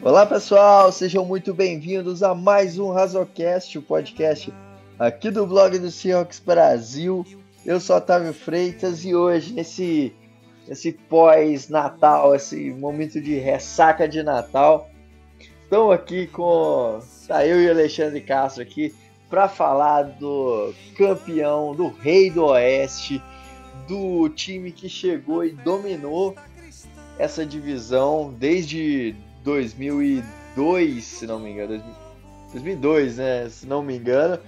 Olá pessoal, sejam muito bem-vindos a mais um Razocast, o podcast aqui do blog do Seahawks Brasil. Eu sou Otávio Freitas e hoje, nesse, nesse pós-Natal, esse momento de ressaca de Natal, estamos aqui com. Tá, eu e Alexandre Castro aqui para falar do campeão, do rei do Oeste, do time que chegou e dominou essa divisão desde 2002, se não me engano. 2002, né? Se não me engano.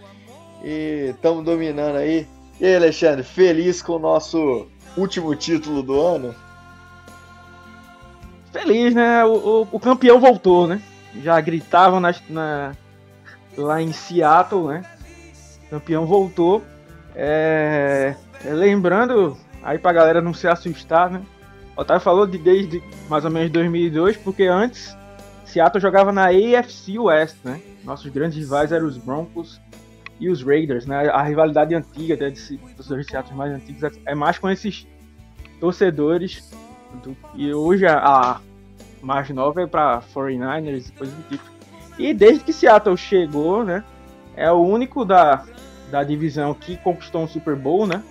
E estamos dominando aí. E aí, Alexandre, feliz com o nosso último título do ano? Feliz, né? O, o, o campeão voltou, né? Já gritavam na, na, lá em Seattle, né? O campeão voltou. É, lembrando, aí pra galera não se assustar, né? Otávio falou de desde mais ou menos 2002, porque antes Seattle jogava na AFC West, né? Nossos grandes rivais eram os Broncos e os Raiders, né? A rivalidade antiga né, dos torcedores de Seattle mais antigos é mais com esses torcedores. Do, e hoje a, a mais nova é para 49ers e coisas do tipo. E desde que Seattle chegou, né? É o único da, da divisão que conquistou um Super Bowl, né?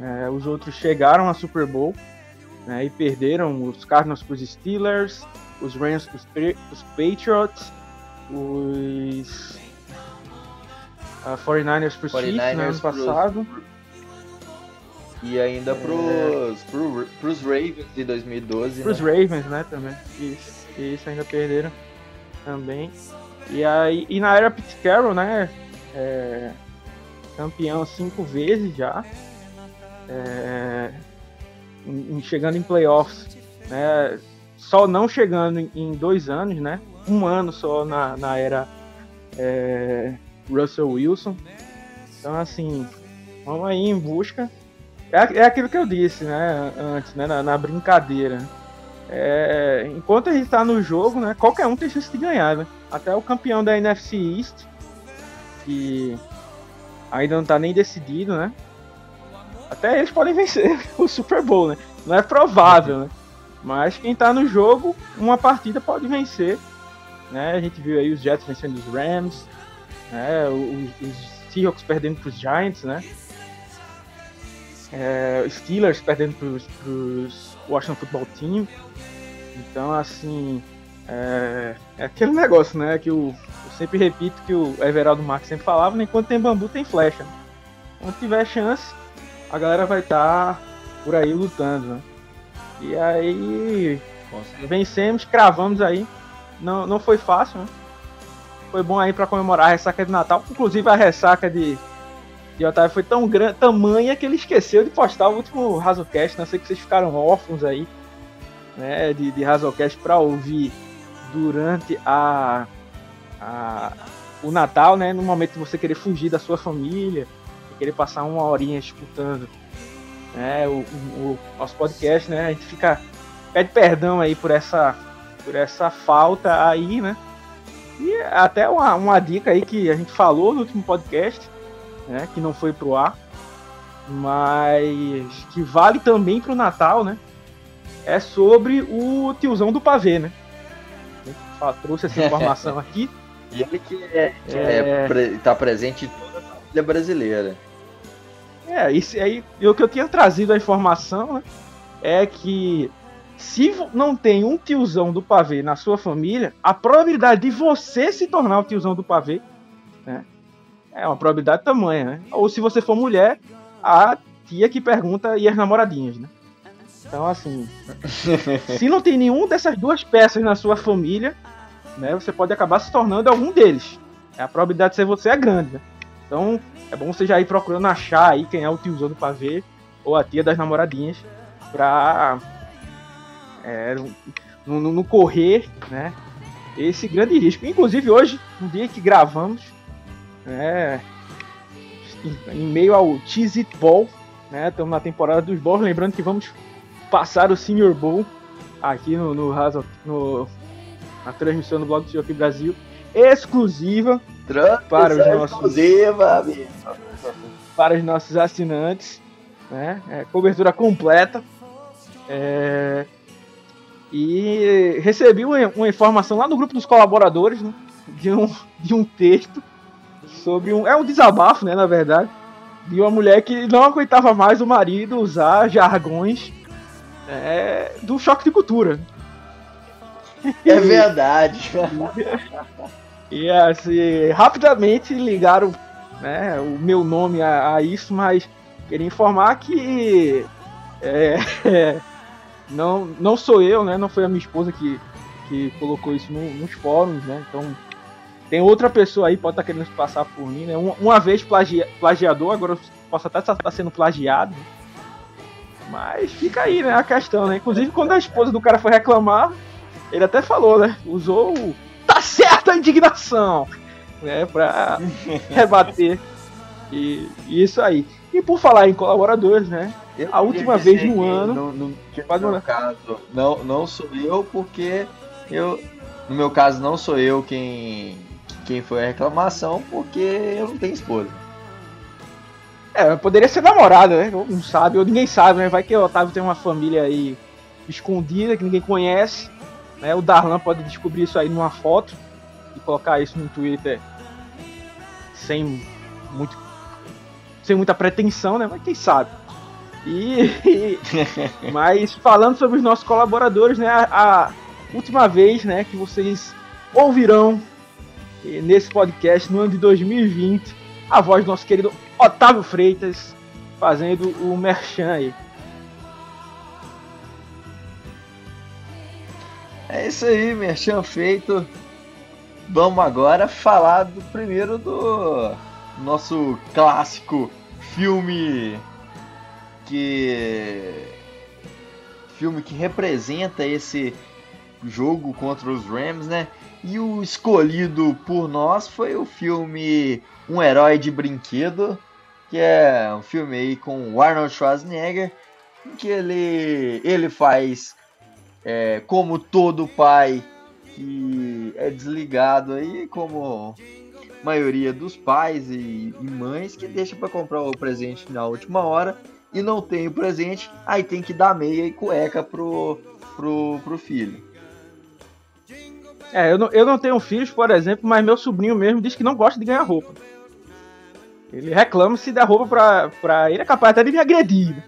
É, os outros chegaram a Super Bowl né, e perderam os Cardinals para os Steelers, os Rams para os Patriots, os uh, 49ers para os Chiefs no né, ano passado. E ainda para os pro, pros Ravens de 2012. Para os né? Ravens, né, também. Isso, isso ainda perderam também. E, aí, e na era Pete Carroll, né, é, campeão cinco vezes já. É, em, chegando em playoffs, né? Só não chegando em, em, dois anos, né? Um ano só na, na era é, Russell Wilson. Então, assim, vamos aí em busca. É, é aquilo que eu disse, né? Antes, né? Na, na brincadeira. É, enquanto a gente está no jogo, né? Qualquer um tem chance de ganhar, né? Até o campeão da NFC East, que ainda não está nem decidido, né? Até eles podem vencer o Super Bowl, né? Não é provável, né? Mas quem tá no jogo, uma partida pode vencer. Né? A gente viu aí os Jets vencendo os Rams, né? os, os Seahawks perdendo pros Giants, né? É, Steelers perdendo pros, pros Washington Football Team. Então, assim, é, é, aquele negócio, né? Que o, eu sempre repito que o Everaldo Marques sempre falava: né? enquanto tem bambu, tem flecha. Quando tiver chance, a galera vai estar tá por aí lutando, né? E aí vencemos, cravamos aí. Não, não foi fácil, né? Foi bom aí para comemorar a ressaca de Natal. Inclusive a ressaca de, de Otávio foi tão grande, tamanha que ele esqueceu de postar o último Razocast. Não né? sei que vocês ficaram órfãos aí, né? De, de Razocast para ouvir durante a, a, o Natal, né? No momento de você querer fugir da sua família querer passar uma horinha escutando né, o, o, o, nosso podcast, né? A gente fica pede perdão aí por essa por essa falta aí, né? E até uma, uma dica aí que a gente falou no último podcast, né? Que não foi pro ar, mas que vale também pro Natal, né? É sobre o tiozão do pavê, né? A gente trouxe essa informação aqui. E ele que é, que é... é tá presente em toda a família brasileira. É, isso aí, o que eu tinha trazido a informação né, é que se não tem um tiozão do pavê na sua família, a probabilidade de você se tornar o tiozão do pavê né, é uma probabilidade tamanha, né? Ou se você for mulher, a tia que pergunta e as namoradinhas, né? Então, assim, se não tem nenhum dessas duas peças na sua família, né, você pode acabar se tornando algum deles. A probabilidade de ser você é grande, né? Então, é bom você já ir procurando achar aí quem é o tiozão do pavê ou a tia das namoradinhas pra é, não, correr, né? Esse grande risco. Inclusive hoje, no dia que gravamos, né, em, meio ao Cheez It Ball, né? Estamos na temporada dos balls, lembrando que vamos passar o Senior Bowl aqui no, no, no na transmissão do Blog do aqui Brasil exclusiva para os nossos para os nossos assinantes, né? É, cobertura completa. É... E recebi uma, uma informação lá no grupo dos colaboradores, né, de, um, de um texto sobre um. É um desabafo, né, na verdade. De uma mulher que não aguentava mais o marido usar jargões é, do choque de cultura. É verdade. e assim, rapidamente ligaram né, o meu nome a, a isso, mas queria informar que é, não, não sou eu, né? Não foi a minha esposa que, que colocou isso no, nos fóruns, né? Então tem outra pessoa aí pode estar tá querendo passar por mim, né? Uma, uma vez plagia, plagiador, agora posso até estar tá sendo plagiado. Mas fica aí, né? A questão, né? Inclusive quando a esposa do cara foi reclamar, ele até falou, né? Usou o tá certa indignação, né? Pra rebater. E, e isso aí. E por falar em colaboradores, né? Eu a última vez no ano. No, no, no meu caso, não, não sou eu, porque eu. No meu caso, não sou eu quem, quem foi a reclamação, porque eu não tenho esposa. É, poderia ser namorada, né? Não sabe, ou ninguém sabe, né? Vai que o Otávio tem uma família aí escondida que ninguém conhece. Né? O Darlan pode descobrir isso aí numa foto e colocar isso no Twitter sem muito sem muita pretensão, né? Mas quem sabe. E, mas falando sobre os nossos colaboradores, né? A, a, última vez, né, que vocês ouvirão eh, nesse podcast no ano de 2020 a voz do nosso querido Otávio Freitas fazendo o merchan aí. É isso aí, merchan feito. Vamos agora falar do primeiro do nosso clássico filme que filme que representa esse jogo contra os Rams, né? E o escolhido por nós foi o filme Um Herói de Brinquedo, que é um filme aí com Arnold Schwarzenegger, em que ele, ele faz é, como todo pai que é desligado aí, como maioria dos pais e, e mães que deixa para comprar o presente na última hora e não tem o presente, aí tem que dar meia e cueca pro, pro, pro filho. É, eu não, eu não tenho filhos, por exemplo, mas meu sobrinho mesmo diz que não gosta de ganhar roupa. Ele reclama se der roupa pra, pra ele, é capaz até de me agredir.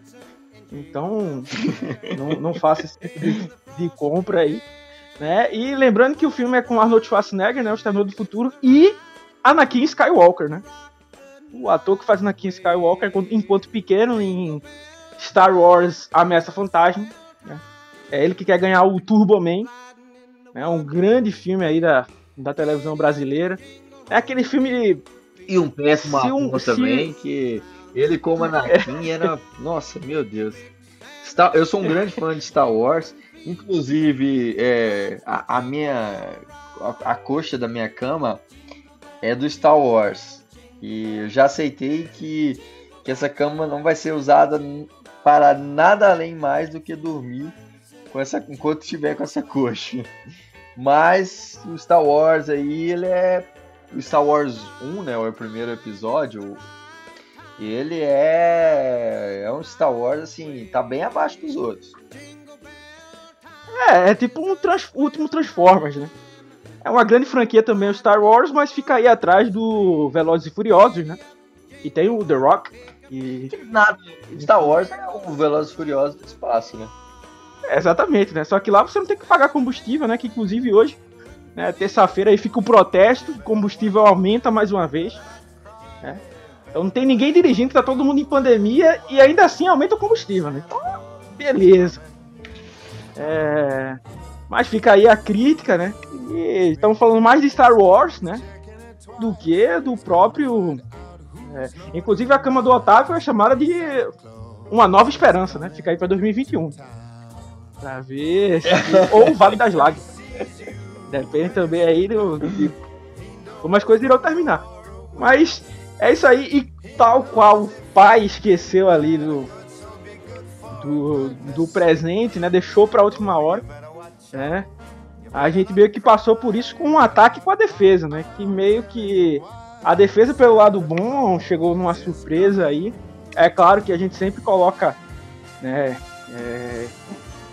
Então, não, não faça esse tipo de, de, compra aí. Né? E lembrando que o filme é com Arnold Schwarzenegger, né? O Exterminador do Futuro, e Anakin Skywalker, né? O ator que faz Anakin Skywalker enquanto pequeno em Star Wars Ameaça Fantasma. Né? É ele que quer ganhar o Turbo Man. É um grande filme aí da, da televisão brasileira. É aquele filme. E um péssimo um, também, que ele como Anakin era. Nossa, meu Deus. Star... Eu sou um grande fã de Star Wars. Inclusive, é, a, a, minha. A, a coxa da minha cama é do Star Wars. E eu já aceitei que, que essa cama não vai ser usada para nada além mais do que dormir com essa, enquanto estiver com essa coxa. Mas o Star Wars aí, ele é. O Star Wars 1, né? O primeiro episódio. Ele é. É um Star Wars assim, tá bem abaixo dos outros. É, é tipo um trans, último Transformers, né? É uma grande franquia também o Star Wars, mas fica aí atrás do Velozes e Furiosos, né? E tem o The Rock. E... Nada. Star Wars é o Velozes e Furiosos do espaço, né? É, exatamente, né? Só que lá você não tem que pagar combustível, né? Que inclusive hoje, né, terça-feira aí fica o protesto, o combustível aumenta mais uma vez. Né? Então não tem ninguém dirigindo, tá todo mundo em pandemia e ainda assim aumenta o combustível, né? Então, beleza. É... Mas fica aí a crítica, né? E estamos falando mais de Star Wars, né? Do que do próprio. É, inclusive a cama do Otávio é chamada de Uma Nova Esperança, né? Fica aí para 2021. Pra ver. Se... Ou o Vale das Lágrimas. Depende também aí do, de como as coisas irão terminar. Mas é isso aí. E tal qual o pai esqueceu ali do, do, do presente, né? Deixou pra última hora né? A gente meio que passou por isso com um ataque com a defesa, né? Que meio que a defesa pelo lado bom chegou numa surpresa aí. É claro que a gente sempre coloca, né? É,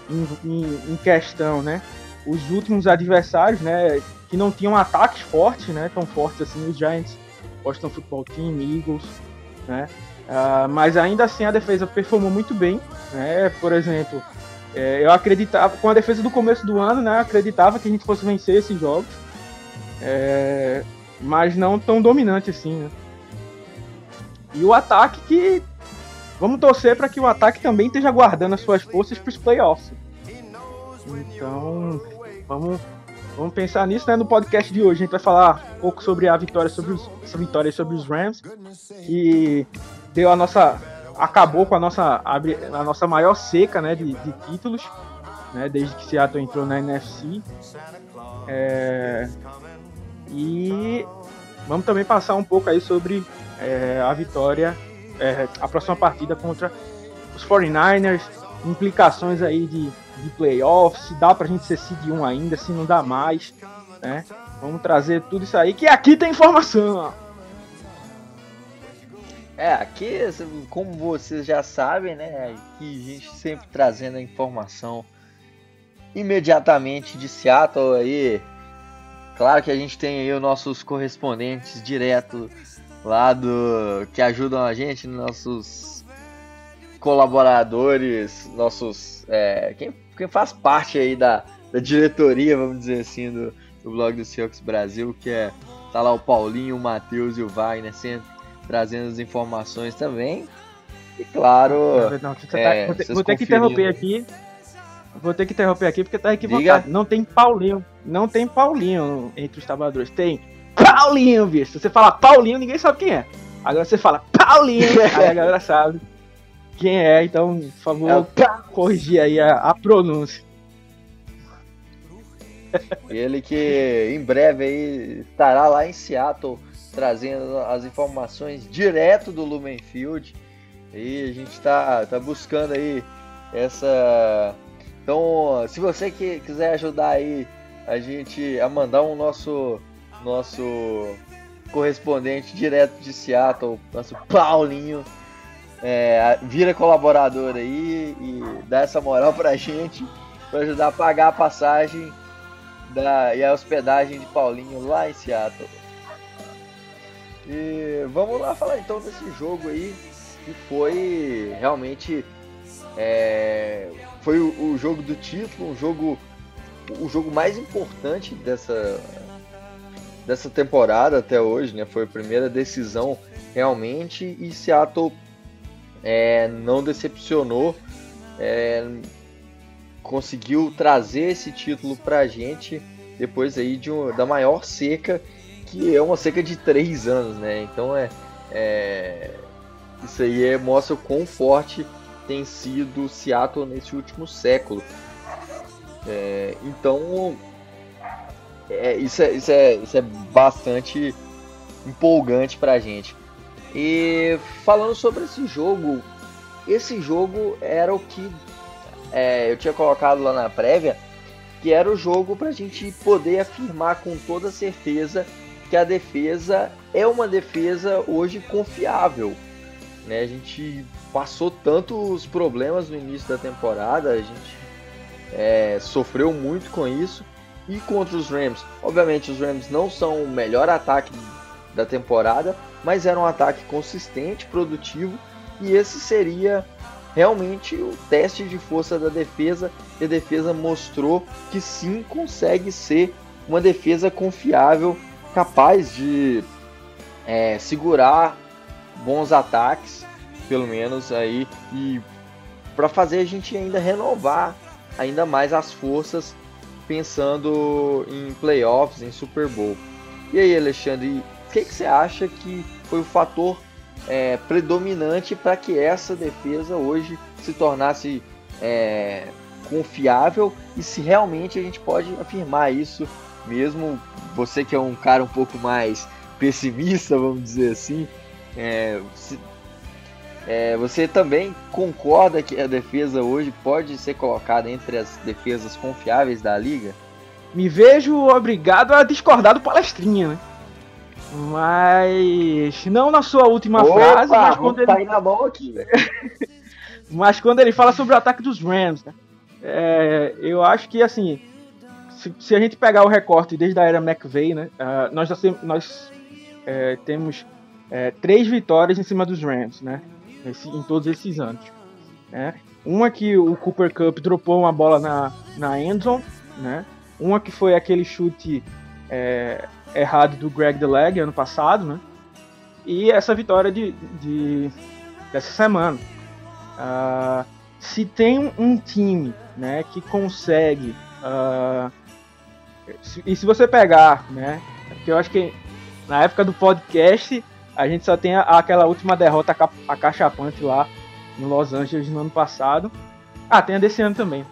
em, em, em, questão, né? Os últimos adversários, né? Que não tinham ataques fortes, né? Tão fortes assim, os Giants, Washington Football Team, Eagles, né? Uh, mas ainda assim a defesa performou muito bem, né? Por exemplo, é, eu acreditava, com a defesa do começo do ano, né? Acreditava que a gente fosse vencer esses jogos, é, mas não tão dominante assim, né? E o ataque que vamos torcer para que o ataque também esteja guardando as suas forças para os playoffs. Então, vamos, vamos pensar nisso, né? No podcast de hoje a gente vai falar um pouco sobre a vitória sobre os, essa vitória sobre os Rams que deu a nossa acabou com a nossa a nossa maior seca, né, de, de títulos, né, desde que Seattle entrou na NFC. É, e vamos também passar um pouco aí sobre é, a vitória, é, a próxima partida contra os 49ers, implicações aí de, de playoffs, se dá pra gente ser seed 1 ainda, se não dá mais, né? Vamos trazer tudo isso aí, que aqui tem informação! É, aqui, como vocês já sabem, né? Aqui a gente sempre trazendo a informação imediatamente de Seattle aí. Claro que a gente tem aí os nossos correspondentes direto lá do que ajudam a gente, nossos colaboradores, nossos é, quem, quem faz parte aí da, da diretoria, vamos dizer assim, do, do blog do Seahawks Brasil, que é tá lá o Paulinho, o Matheus e o Wagner sempre trazendo as informações também. E claro, não, tá, é, vou, ter, vou ter que interromper aqui. Vou ter que interromper aqui porque tá equivocado. Diga. Não tem Paulinho, não tem Paulinho entre os trabalhadores. Tem Paulinho, bicho. Se você fala Paulinho, ninguém sabe quem é. Agora você fala Paulinho, aí a galera sabe quem é. Então, por favor, é corrigir aí a, a pronúncia. Ele que em breve aí estará lá em Seattle trazendo as informações direto do Lumenfield. E a gente está tá buscando aí essa. Então, se você que quiser ajudar aí a gente a mandar um nosso nosso correspondente direto de Seattle, nosso Paulinho, é, vira colaborador aí e dá essa moral pra gente para ajudar a pagar a passagem da, e a hospedagem de Paulinho lá em Seattle. E vamos lá falar então desse jogo aí que foi realmente é, foi o, o, jogo do título, um jogo o jogo mais importante dessa dessa temporada até hoje, né? Foi a primeira decisão realmente e Seattle é, não decepcionou, é, conseguiu trazer esse título para a gente depois aí de um, da maior seca que é uma seca de três anos, né? Então é, é isso aí é, mostra o quão forte tem sido Seattle nesse último século. É, então é, isso, é, isso, é, isso é bastante empolgante pra gente. E falando sobre esse jogo, esse jogo era o que é, eu tinha colocado lá na prévia, que era o jogo para a gente poder afirmar com toda certeza que a defesa é uma defesa hoje confiável. Né? A gente passou tantos problemas no início da temporada, a gente é, sofreu muito com isso e contra os Rams. Obviamente, os Rams não são o melhor ataque da temporada, mas era um ataque consistente, produtivo, e esse seria realmente o teste de força da defesa. E a defesa mostrou que sim consegue ser uma defesa confiável, capaz de é, segurar bons ataques, pelo menos aí, e para fazer a gente ainda renovar ainda mais as forças pensando em playoffs, em Super Bowl. E aí, Alexandre, o que, que você acha que foi o fator é, predominante para que essa defesa hoje se tornasse é, confiável e se realmente a gente pode afirmar isso mesmo você que é um cara um pouco mais pessimista, vamos dizer assim, é, se, é, você também concorda que a defesa hoje pode ser colocada entre as defesas confiáveis da liga? Me vejo obrigado a discordar do palestrinha, né? Mas não na sua última Opa, frase, mas quando ele na mão aqui, mas quando ele fala sobre o ataque dos Rams, né? é, eu acho que assim, se, se, a gente pegar o recorte desde a era McVeigh, né, uh, nós, nós é, temos é, três vitórias em cima dos Rams, né, em todos esses anos. Né? Uma que o Cooper Cup dropou uma bola na, na endzone, né? Uma que foi aquele chute é, errado do Greg DeLeg ano passado, né? E essa vitória de, de dessa semana. Uh, se tem um time né, que consegue. Uh, e se você pegar, né? Porque eu acho que na época do podcast a gente só tem a, aquela última derrota acachapante lá em Los Angeles no ano passado. Ah, tem a desse ano também.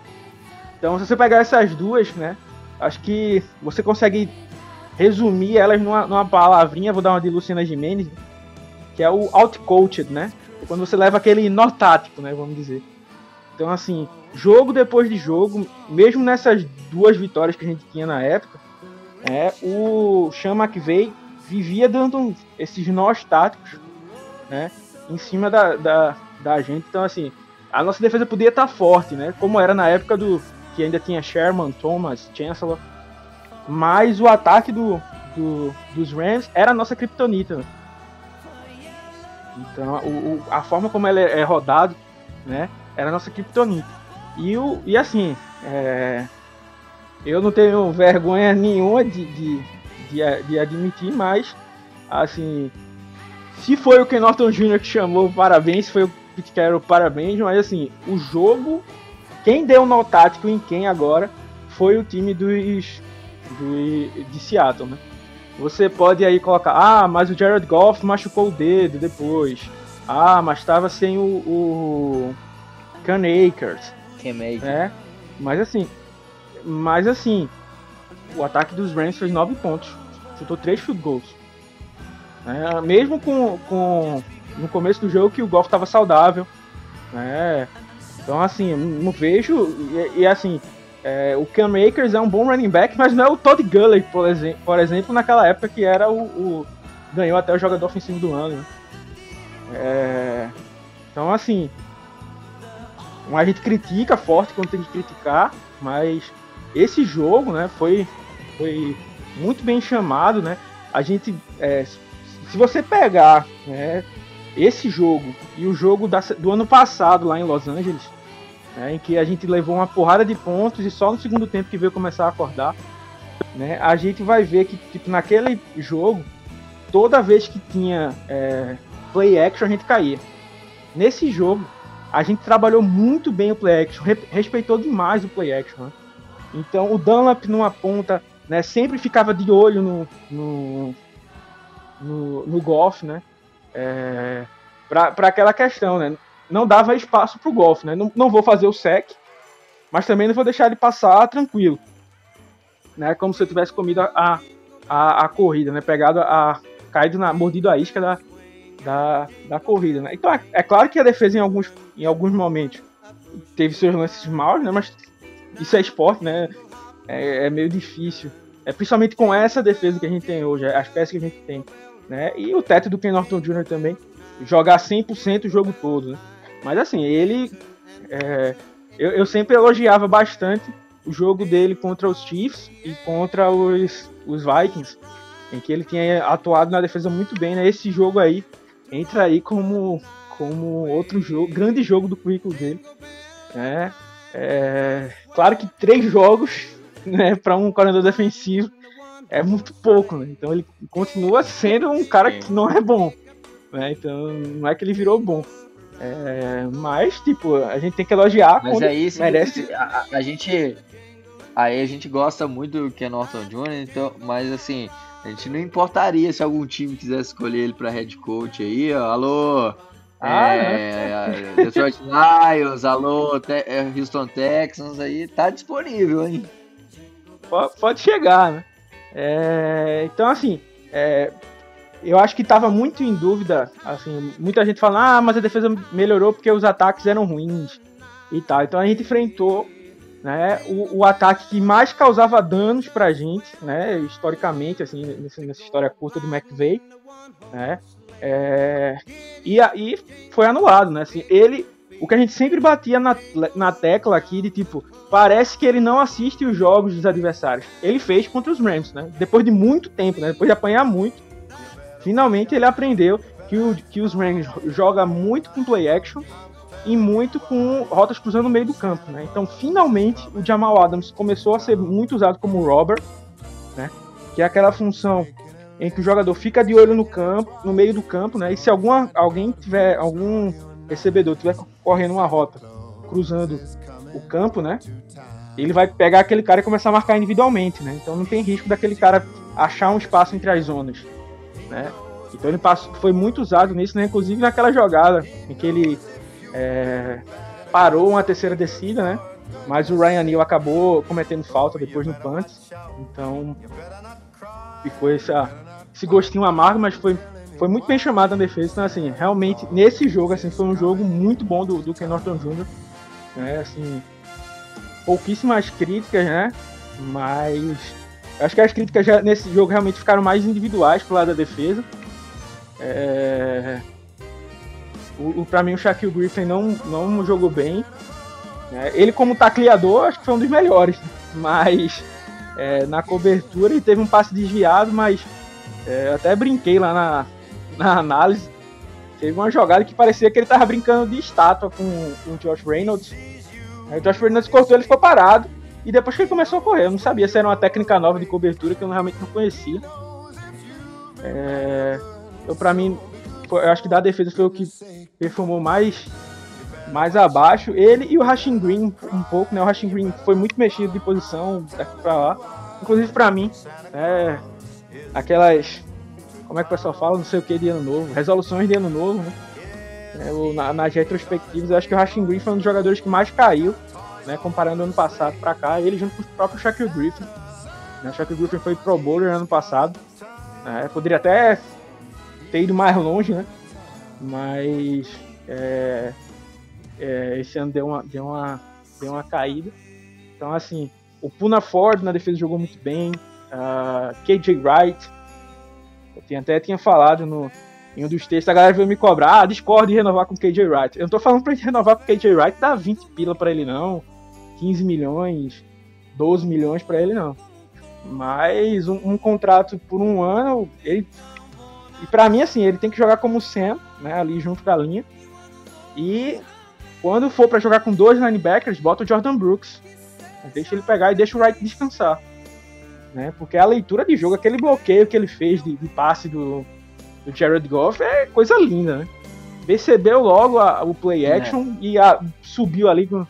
Então, se você pegar essas duas, né? Acho que você consegue resumir elas numa, numa palavrinha. Vou dar uma de Luciana Gimenez, que é o outcoached, né? Quando você leva aquele nó tático, né? Vamos dizer. Então, assim, jogo depois de jogo, mesmo nessas duas vitórias que a gente tinha na época, é, o McVay vivia dando esses nós táticos, né? Em cima da, da, da gente. Então, assim, a nossa defesa podia estar forte, né? Como era na época do que ainda tinha Sherman, Thomas, Chancellor. Mas o ataque do, do dos Rams era a nossa kryptonita. Né? Então, o, o, a forma como ele é, é rodado, né? Era a nossa kryptonita. E, o, e assim, é, eu não tenho vergonha nenhuma de, de, de, de admitir, mas, assim, se foi o Ken Norton Jr. que chamou parabéns, foi o Pete Carroll parabéns, mas assim, o jogo, quem deu no tático em quem agora foi o time dos, de Seattle, né? Você pode aí colocar, ah, mas o Jared Goff machucou o dedo depois. Ah, mas estava sem o, o Can Akers. Akers. É, mas assim, mas assim, o ataque dos Rams fez 9 pontos. Chutou 3 field goals. É, mesmo com, com no começo do jogo que o Golf estava saudável. Né? Então, assim, não vejo. E, e assim, é, o Cam Akers é um bom running back, mas não é o Todd Gurley, por, exemplo, por exemplo naquela época que era o, o ganhou até o jogador ofensivo do ano. Né? É, então, assim, a gente critica forte quando tem que criticar, mas esse jogo, né, foi, foi muito bem chamado, né? A gente, é, se você pegar, né, esse jogo e o jogo da, do ano passado lá em Los Angeles, né, em que a gente levou uma porrada de pontos e só no segundo tempo que veio começar a acordar, né, a gente vai ver que tipo, naquele jogo, toda vez que tinha é, play action, a gente caía. Nesse jogo, a gente trabalhou muito bem o play action, respeitou demais o play action. Né? Então o Dunlap numa ponta né, sempre ficava de olho no, no, no, no golf, né? é, para aquela questão, né? Não dava espaço para o golfe, né? Não, não vou fazer o sec, mas também não vou deixar ele passar tranquilo, né? Como se eu tivesse comido a, a, a corrida, né? Pegado a caído na mordido a isca da, da, da corrida, né? Então é, é, claro que a defesa em alguns em alguns momentos teve seus lances maus, né? Mas isso é esporte, né? É, é meio difícil. É principalmente com essa defesa que a gente tem hoje, as peças que a gente tem né? E o teto do Ken Norton Jr. também, jogar 100% o jogo todo, né? Mas assim, ele. É, eu, eu, sempre elogiava bastante o jogo dele contra os Chiefs e contra os, os Vikings, em que ele tinha atuado na defesa muito bem, né? Esse jogo aí entra aí como, como outro jogo, grande jogo do currículo dele. Né? É, claro que três jogos né, para um coordenador defensivo é muito pouco, né? Então ele continua sendo um cara que não é bom. Né? Então não é que ele virou bom. É, mas, tipo, a gente tem que elogiar mas aí, merece. A, a, gente. Aí a gente gosta muito do Ken Norton Jr., então, mas assim, a gente não importaria se algum time quisesse escolher ele para head coach aí, ó. Alô, ah, é, é. Detroit Lions, alô, Te é, Houston Texans aí, tá disponível, hein? Pode chegar, né? É, então, assim, é, eu acho que estava muito em dúvida. Assim, muita gente fala, ah, mas a defesa melhorou porque os ataques eram ruins e tal. Então a gente enfrentou né, o, o ataque que mais causava danos pra gente, né, historicamente, assim, nessa, nessa história curta do McVeigh, né, é, e aí foi anulado, né, assim, ele o que a gente sempre batia na, na tecla aqui de tipo, parece que ele não assiste os jogos dos adversários. Ele fez contra os Rams, né? Depois de muito tempo, né? Depois de apanhar muito, finalmente ele aprendeu que, o, que os Rams joga muito com play action e muito com rotas cruzando no meio do campo, né? Então, finalmente, o Jamal Adams começou a ser muito usado como robber, né? Que é aquela função em que o jogador fica de olho no campo, no meio do campo, né? E se alguma, alguém tiver algum recebedor estiver correndo uma rota cruzando o campo, né? Ele vai pegar aquele cara e começar a marcar individualmente, né? Então não tem risco daquele cara achar um espaço entre as zonas, né? Então ele passou, foi muito usado nisso, né? Inclusive naquela jogada em que ele é, parou uma terceira descida, né? Mas o Ryan Neal acabou cometendo falta depois no punt. Então ficou essa, esse gostinho amargo, mas foi foi muito bem chamado na defesa. Então, assim, realmente, nesse jogo, assim, foi um jogo muito bom do, do Ken Norton Jr. Né? Assim, pouquíssimas críticas, né? Mas acho que as críticas já, nesse jogo realmente ficaram mais individuais pro lado da defesa. É... O, pra mim, o Shaquille Griffin não, não jogou bem. Né? Ele, como tacleador, acho que foi um dos melhores. Mas é, na cobertura ele teve um passe desviado, mas é, até brinquei lá na, na análise, teve uma jogada que parecia que ele tava brincando de estátua com, com o Josh Reynolds. Aí o Josh Reynolds cortou, ele ficou parado. E depois que ele começou a correr, eu não sabia se era uma técnica nova de cobertura que eu realmente não conhecia. É, então, pra mim, eu acho que da defesa foi o que performou mais, mais abaixo. Ele e o Rashing Green um pouco, né? O Rashing Green foi muito mexido de posição daqui pra lá. Inclusive pra mim, é, aquelas como é que o pessoal fala, não sei o que de ano novo, resoluções de ano novo, né? É, na, nas retrospectivas, eu acho que o Rashing Green foi um dos jogadores que mais caiu, né? Comparando ano passado para cá, ele junto com o próprio Shaquille Griffin. Né? O Shaquille Griffin foi pro bowler ano passado. Né? Poderia até ter ido mais longe, né? Mas é, é, esse ano deu uma, deu, uma, deu uma caída. Então, assim, o Puna Ford na defesa jogou muito bem. Uh, KJ Wright eu até tinha falado no, em um dos textos, a galera veio me cobrar, ah, discordo de renovar com KJ Wright. Eu não tô falando pra gente renovar com KJ Wright, dá 20 pila pra ele não, 15 milhões, 12 milhões pra ele não. Mas um, um contrato por um ano, ele, e pra mim assim, ele tem que jogar como Sam, né, ali junto da linha. E quando for para jogar com dois linebackers, bota o Jordan Brooks. Deixa ele pegar e deixa o Wright descansar né? Porque a leitura de jogo, aquele bloqueio que ele fez de, de passe do, do Jared Goff é coisa linda, né? Percebeu logo a, o play é. action é. e a, subiu ali com,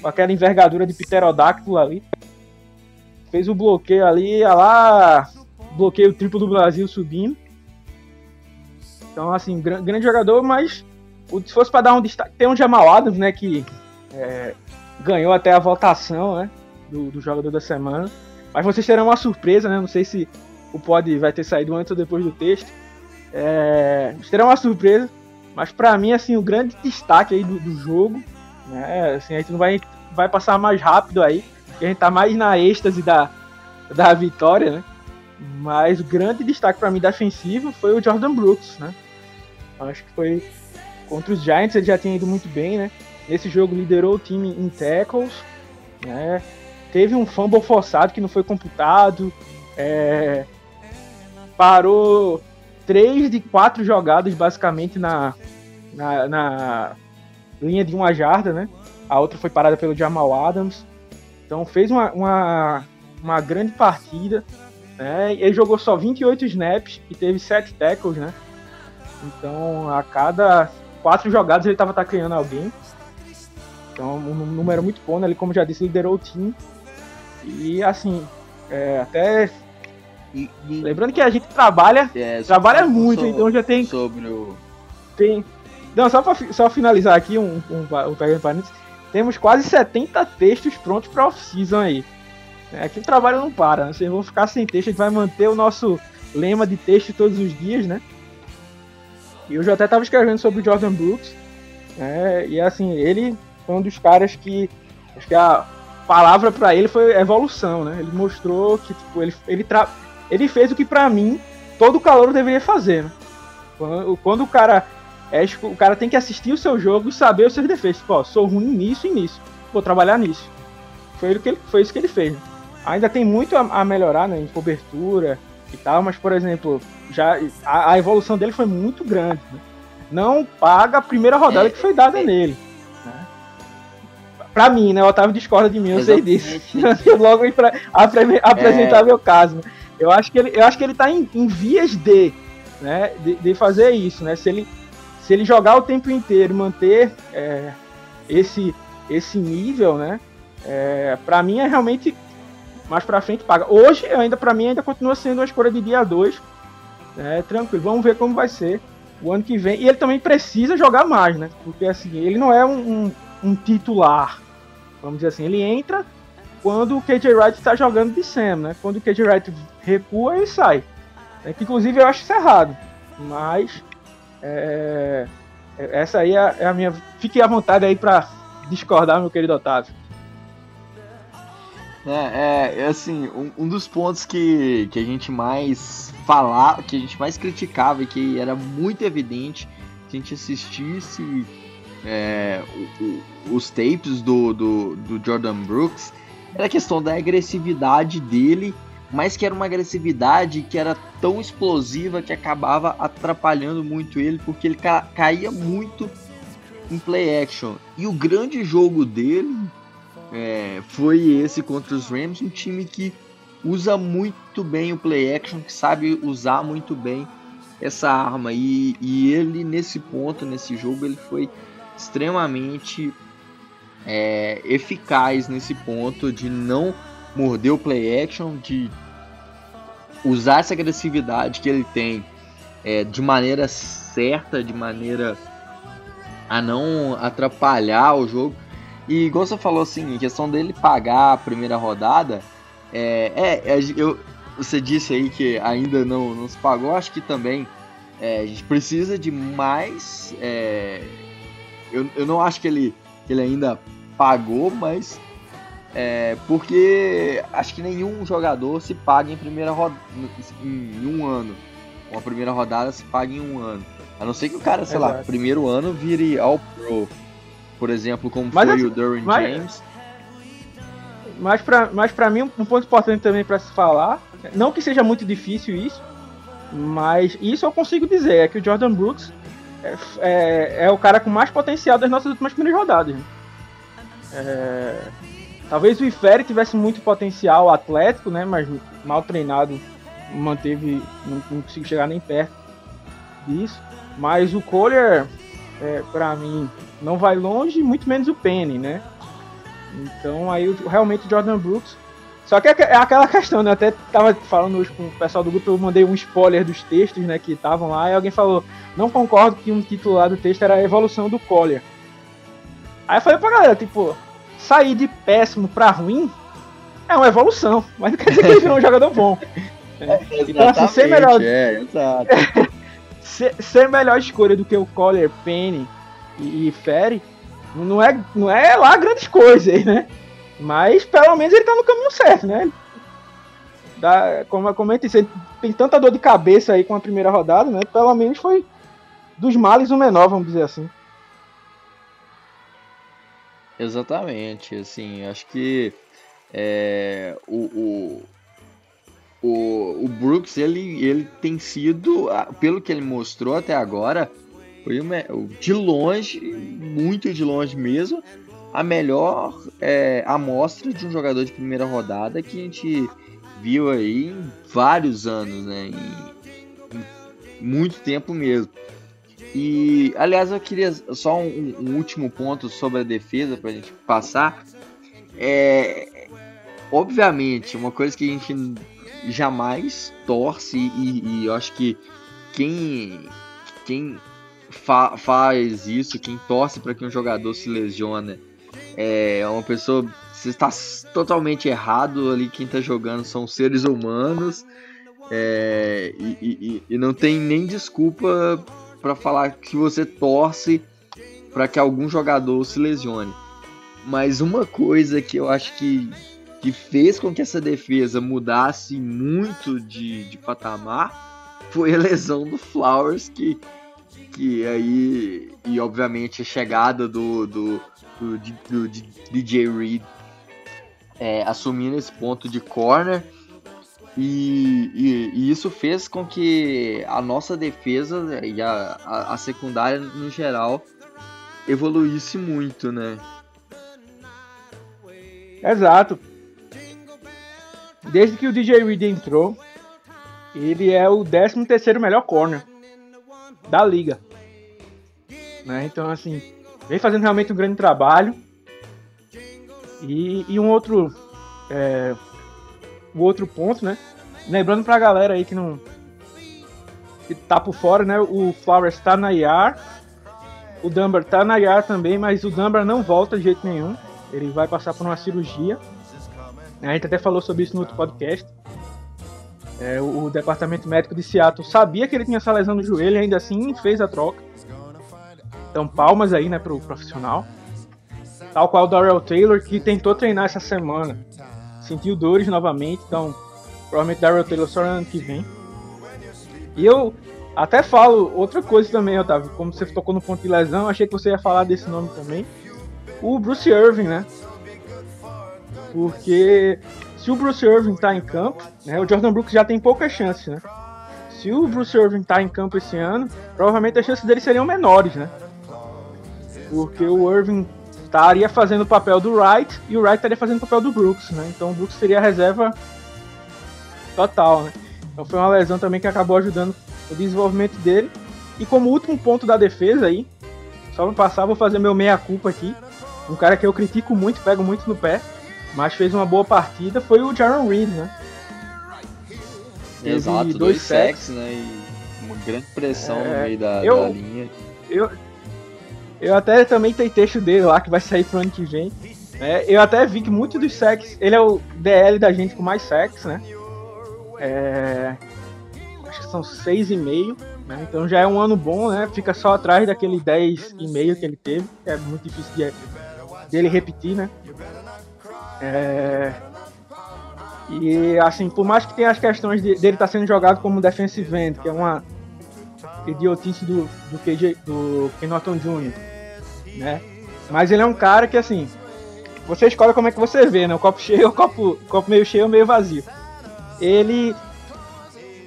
com, aquela envergadura de pterodáctilo ali. Fez o bloqueio ali, ia lá, bloqueio triplo do Brasil subindo. Então, assim, grande jogador, mas se fosse para dar um destaque, tem um Jamal Adams, né, que é, ganhou até a votação, né, do, do jogador da semana. Mas vocês terão uma surpresa, né? Não sei se o pod vai ter saído antes ou depois do texto. É, terão uma surpresa. Mas para mim, assim, o grande destaque aí do, do, jogo, né? Assim, a gente não vai, vai passar mais rápido aí, porque a gente tá mais na êxtase da, da vitória, né? Mas o grande destaque para mim defensivo foi o Jordan Brooks, né? Acho que foi contra os Giants, ele já tinha ido muito bem, né? Nesse jogo liderou o time em tackles, né? teve um fumble forçado que não foi computado, é, parou três de quatro jogadas basicamente na, na, na, linha de uma jarda, né? A outra foi parada pelo Jamal Adams. Então fez uma, uma, uma grande partida. Né? Ele jogou só 28 snaps e teve 7 tackles, né? Então a cada quatro jogadas ele estava tacleando alguém. Então um número muito bom, né? Ele, como já disse, liderou o time. E assim, é, até. E, e... Lembrando que a gente trabalha, é, trabalha muito, sobre, então já tem. Sobre o. Tem. Não, só para só finalizar aqui um, um, um pegando parênteses, temos quase 70 textos prontos para off-season aí. É, aqui o trabalho não para, né? Vocês vão ficar sem texto, a gente vai manter o nosso lema de texto todos os dias, né? E eu já até estava escrevendo sobre o Jordan Brooks. Né? E assim, ele foi um dos caras que. Acho que a, palavra para ele foi evolução, né? Ele mostrou que tipo, ele, ele, tra... ele fez o que para mim todo calor deveria fazer. Né? Quando, quando, o cara é, o cara tem que assistir o seu jogo e saber os seus defeitos. Pô, sou ruim nisso e nisso. Vou trabalhar nisso. Foi, que foi isso que ele fez. Ainda tem muito a, a, melhorar né, em cobertura e tal, mas, por exemplo, já a, a evolução dele foi muito grande. Né? Não paga a primeira rodada é, que foi dada é, nele. Né? Pra mim, né? O Otávio discorda de mim, eu sei disso. Logo pra apre, apresentar é. meu caso. Né? Eu acho que ele, eu acho que ele tá em, em vias de, né, de, de fazer isso, né? Se ele se ele jogar o tempo inteiro e manter é, esse, esse nível, né? É, para mim é realmente mais para frente paga. Hoje, ainda para mim, ainda continua sendo uma escolha de dia 2. É, tranquilo, vamos ver como vai ser o ano que vem. E ele também precisa jogar mais, né? Porque assim, ele não é um, um, um titular. Vamos dizer assim, ele entra quando o KJ Wright está jogando de Sam, né? Quando o KJ Wright recua, ele sai. É, que, inclusive eu acho isso errado. Mas é, é, essa aí é, é a minha. Fique à vontade aí para discordar, meu querido Otávio. É, é assim, um, um, dos pontos que, que a gente mais falava, que a gente mais criticava e que era muito evidente se a gente assistisse é, o, o, os tapes do, do, do Jordan Brooks, era a questão da agressividade dele mas que era uma agressividade que era tão explosiva que acabava atrapalhando muito ele, porque ele ca caía muito em play action. E o grande jogo dele é, foi esse contra os Rams, um time que usa muito bem o play action, que sabe usar muito bem essa arma. E, e ele, nesse ponto, nesse jogo, ele foi extremamente é, eficaz nesse ponto de não morder o play action, de usar essa agressividade que ele tem é, de maneira certa, de maneira a não atrapalhar o jogo. E igual você falou assim, em questão dele pagar a primeira rodada, é, é, é eu, você disse aí que ainda não, não se pagou, acho que também é, a gente precisa de mais. É, eu, eu não acho que ele, que ele ainda pagou, mas é, porque acho que nenhum jogador se paga em primeira rodada em um ano. Uma primeira rodada se paga em um ano. A não ser que o cara, sei Exato. lá, primeiro ano vire All Pro. Por exemplo, como mas foi assim, o Derwin James. Mas pra, mas pra mim, um ponto importante também para se falar, não que seja muito difícil isso, mas isso eu consigo dizer, é que o Jordan Brooks é, é, é o cara com mais potencial das nossas últimas primeiras rodadas. É, Talvez o Ifere tivesse muito potencial atlético, né? Mas mal treinado, manteve, não, não conseguiu chegar nem perto disso. Mas o Collier, é, para mim, não vai longe, muito menos o Penny, né? Então aí realmente o Jordan Brooks. Só que é, é aquela questão, né? Eu até tava falando hoje com o pessoal do grupo, eu mandei um spoiler dos textos, né, que estavam lá, e alguém falou, não concordo que um titular do texto era a evolução do Collier. Aí eu falei pra galera, tipo, sair de péssimo para ruim é uma evolução, mas não quer dizer que ele virou um jogador bom. É, então, assim, ser melhor. É, ser, ser, melhor escolha do que o Collier, Penny e, e Ferry não é, não é lá grandes coisas, né? Mas pelo menos ele tá no caminho certo, né? Dá, como eu comentei, ele tem tanta dor de cabeça aí com a primeira rodada, né? Pelo menos foi dos males o menor, vamos dizer assim. Exatamente, assim, acho que é, o, o, o, o, Brooks, ele, ele tem sido, pelo que ele mostrou até agora, foi uma, de longe, muito de longe mesmo, a melhor é, amostra de um jogador de primeira rodada que a gente viu aí em vários anos, né? Em, em muito tempo mesmo. E, aliás, eu queria só um, um último ponto sobre a defesa para a gente passar. É, obviamente, uma coisa que a gente jamais torce e, e eu acho que quem, quem fa faz isso, quem torce para que um jogador se lesione, é uma pessoa. Você está totalmente errado ali. Quem está jogando são seres humanos. É, e, e, e não tem nem desculpa para falar que você torce para que algum jogador se lesione. Mas uma coisa que eu acho que, que fez com que essa defesa mudasse muito de, de patamar foi a lesão do Flowers, que, que aí e obviamente a chegada do, do, do, do, do DJ Reed é, assumindo esse ponto de corner e, e, e, isso fez com que a nossa defesa e a, a, a secundária no geral evoluísse muito, né? Exato. Desde que o DJ Reed entrou, ele é o 13 terceiro melhor corner da liga. Né? Então, assim, vem fazendo realmente um grande trabalho. E, e um outro é, o outro ponto, né? Lembrando pra galera aí que não. que tá por fora, né? O Flowers tá na IAR. O Dunbar tá na IAR também, mas o Dunbar não volta de jeito nenhum. Ele vai passar por uma cirurgia. A gente até falou sobre isso no outro podcast. É, o, departamento médico de Seattle sabia que ele tinha essa lesão no joelho e ainda assim fez a troca. Então, palmas aí, né, pro profissional. Tal qual o Darrell Taylor, que tentou treinar essa semana sentiu dores novamente, então provavelmente Daryl Taylor só no ano que vem. E eu até falo outra coisa também, Otávio, como você tocou no ponto de lesão, achei que você ia falar desse nome também. O Bruce Irving, né? Porque se o Bruce Irving tá em campo, né, o Jordan Brooks já tem pouca chance, né? Se o Bruce Irving tá em campo esse ano, provavelmente as chances dele seriam menores, né? Porque o Irving estaria fazendo o papel do Wright e o Wright estaria fazendo o papel do Brooks, né? Então o Brooks seria a reserva total, né? Então foi uma lesão também que acabou ajudando o desenvolvimento dele. E como último ponto da defesa aí, só me passar, vou fazer meu meia-culpa aqui. Um cara que eu critico muito, pego muito no pé, mas fez uma boa partida, foi o Jaron Reed, né? Exato, dois, dois sacks, né? E uma grande pressão é, no meio da, eu, da linha. Eu, eu até também tem texto dele lá que vai sair pro ano que vem. É, eu até vi que muitos dos sacks, ele é o DL da gente com mais sacks, né? É, acho que são 6,5, né? Então já é um ano bom, né? Fica só atrás daquele 10,5 que ele teve, que é muito difícil de, dele repetir, né? É, e assim, por mais que tenha as questões de, dele estar tá sendo jogado como defensive end, que é uma idiotice do, do, KJ, do Ken Norton Jr., né? Mas ele é um cara que, assim, você escolhe como é que você vê, né? O copo cheio, o copo, copo meio cheio meio vazio. Ele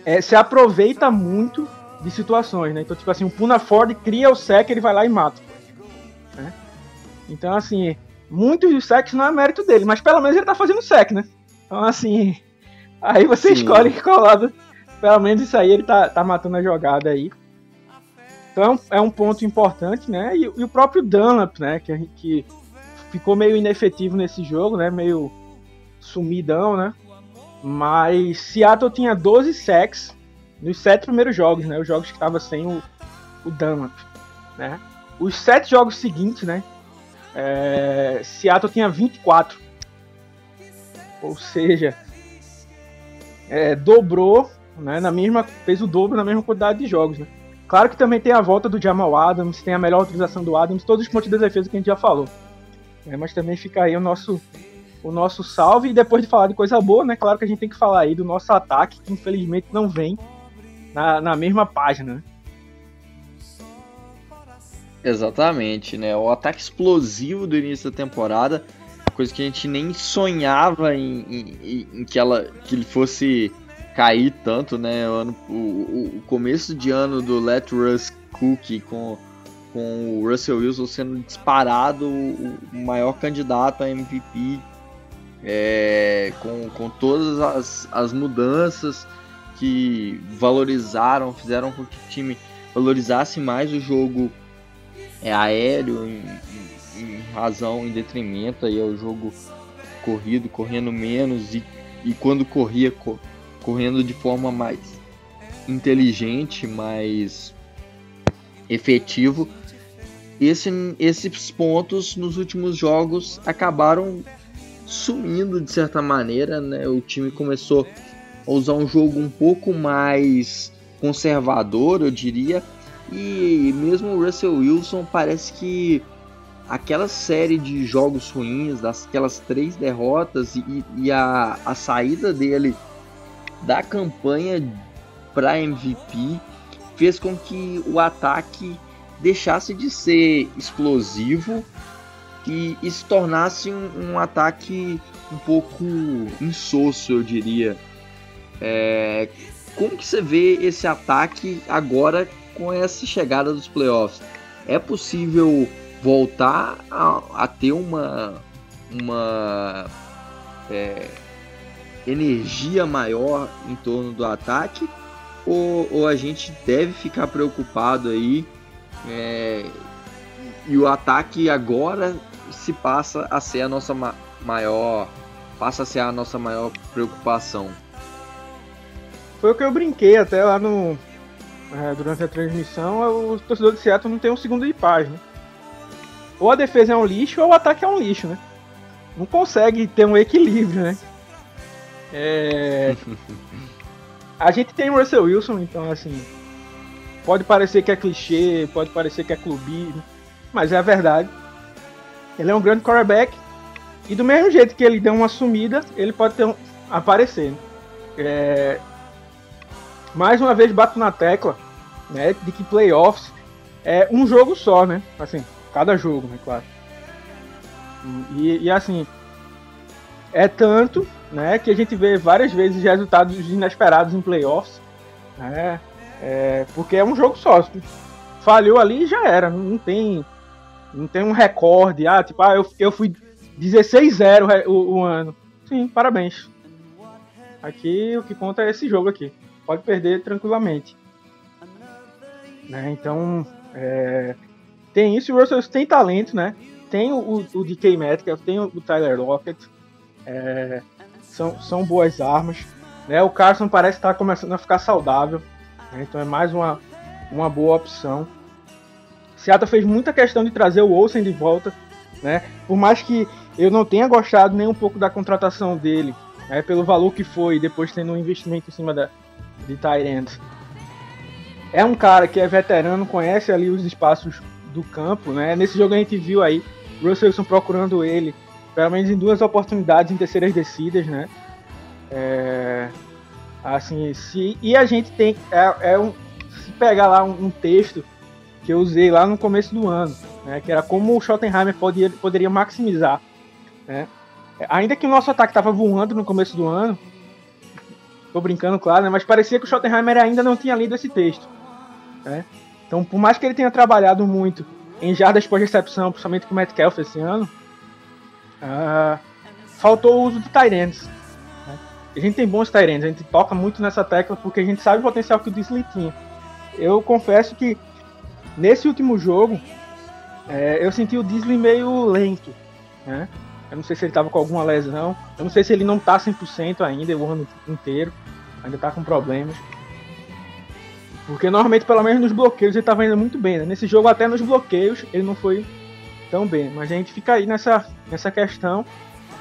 é, se aproveita muito de situações, né? Então, tipo assim, o Puna Ford cria o sec, ele vai lá e mata. Né? Então, assim, muitos dos secs não é mérito dele, mas pelo menos ele tá fazendo sec, né? Então, assim, aí você Sim. escolhe qual lado. Pelo menos isso aí ele tá, tá matando a jogada aí. Então é um, é um ponto importante, né? E, e, o próprio Dunlap, né? Que, que ficou meio inefetivo nesse jogo, né? Meio sumidão, né? Mas Seattle tinha 12 sacks nos sete primeiros jogos, né? Os jogos que estavam sem o, o Dunlap, né? Os sete jogos seguintes, né? É, Seattle tinha 24. Ou seja, é, dobrou, né? Na mesma, fez o dobro na mesma quantidade de jogos, né? Claro que também tem a volta do Jamal Adams, tem a melhor utilização do Adams, todos os pontos de defesa que a gente já falou. É, mas também fica aí o nosso, o nosso salve. E depois de falar de coisa boa, né? Claro que a gente tem que falar aí do nosso ataque, que infelizmente não vem na, na mesma página. Né? Exatamente, né? O ataque explosivo do início da temporada, coisa que a gente nem sonhava em, em, em que, ela, que ele fosse cair tanto, né? O, ano, o, o começo de ano do Let Russ Cook com, com o Russell Wilson sendo disparado o maior candidato a MVP, é, com, com todas as, as mudanças que valorizaram, fizeram com que o time valorizasse mais o jogo é, aéreo em, em, em razão, em detrimento aí ao jogo corrido, correndo menos e, e quando corria, correndo de forma mais inteligente, mais efetivo. Esse, esses pontos nos últimos jogos acabaram sumindo de certa maneira, né? O time começou a usar um jogo um pouco mais conservador, eu diria, e mesmo o Russell Wilson parece que aquela série de jogos ruins, aquelas três derrotas e, e a, a saída dele da campanha para MVP fez com que o ataque deixasse de ser explosivo e, e se tornasse um, um, ataque um pouco insosso, eu diria. É, como que você vê esse ataque agora com essa chegada dos playoffs? É possível voltar a, a ter uma, uma é, energia maior em torno do ataque? Ou, ou a gente deve ficar preocupado aí é, e o ataque agora se passa a ser a nossa ma maior passa a ser a nossa maior preocupação. Foi o que eu brinquei até lá no é, durante a transmissão, o torcedor de Seattle não tem um segundo de paz, né? Ou a defesa é um lixo ou o ataque é um lixo, né? Não consegue ter um equilíbrio, né? É... a gente tem o Russell Wilson, então assim, pode parecer que é clichê, pode parecer que é clubismo, mas é a verdade. Ele é um grande quarterback e do mesmo jeito que ele deu uma sumida, ele pode ter um, aparecer. É, mais uma vez bato na tecla, né, de que playoffs é um jogo só, né? Assim, cada jogo, né, claro. E, e assim, é tanto, né, que a gente vê várias vezes resultados inesperados em playoffs, né? É, porque é um jogo só. Falhou ali e já era, não tem não tem um recorde, ah, tipo, ah, eu, eu fui 16-0 o, o, ano. Sim, parabéns. Aqui o que conta é esse jogo aqui. Pode perder tranquilamente. Né? Então, é, tem isso. O Russell tem talento, né? Tem o, o, DK Metcalf, tem o, Tyler Lockett. É, são, são boas armas. Né? O Carson parece estar começando a ficar saudável. Né? Então é mais uma, uma boa opção. Seattle fez muita questão de trazer o Olsen de volta, né? Por mais que eu não tenha gostado nem um pouco da contratação dele, né? Pelo valor que foi, depois tendo um investimento em cima da, de Tyrant. É um cara que é veterano, conhece ali os espaços do campo, né? Nesse jogo a gente viu aí Russell Wilson procurando ele, pelo menos em duas oportunidades em terceiras descidas, né? É, assim, se, e a gente tem é, é um, se pegar lá um, um texto que eu usei lá no começo do ano, né, que era como o Schottenheimer podia, poderia maximizar. Né? Ainda que o nosso ataque estava voando no começo do ano, tô brincando, claro, né, mas parecia que o Schottenheimer ainda não tinha lido esse texto. Né? Então, por mais que ele tenha trabalhado muito em jardas pós-recepção, principalmente com o Metcalf esse ano, uh, faltou o uso de Tyrants. Né? A gente tem bons Tyrants, a gente toca muito nessa tecla porque a gente sabe o potencial que o Disley tinha. Eu confesso que Nesse último jogo, é, eu senti o Disney meio lento, né? Eu não sei se ele estava com alguma lesão, eu não sei se ele não tá 100% ainda o ano inteiro, ainda tá com problemas. Porque normalmente, pelo menos nos bloqueios, ele estava indo muito bem, né? Nesse jogo, até nos bloqueios, ele não foi tão bem. Mas a gente fica aí nessa, nessa questão,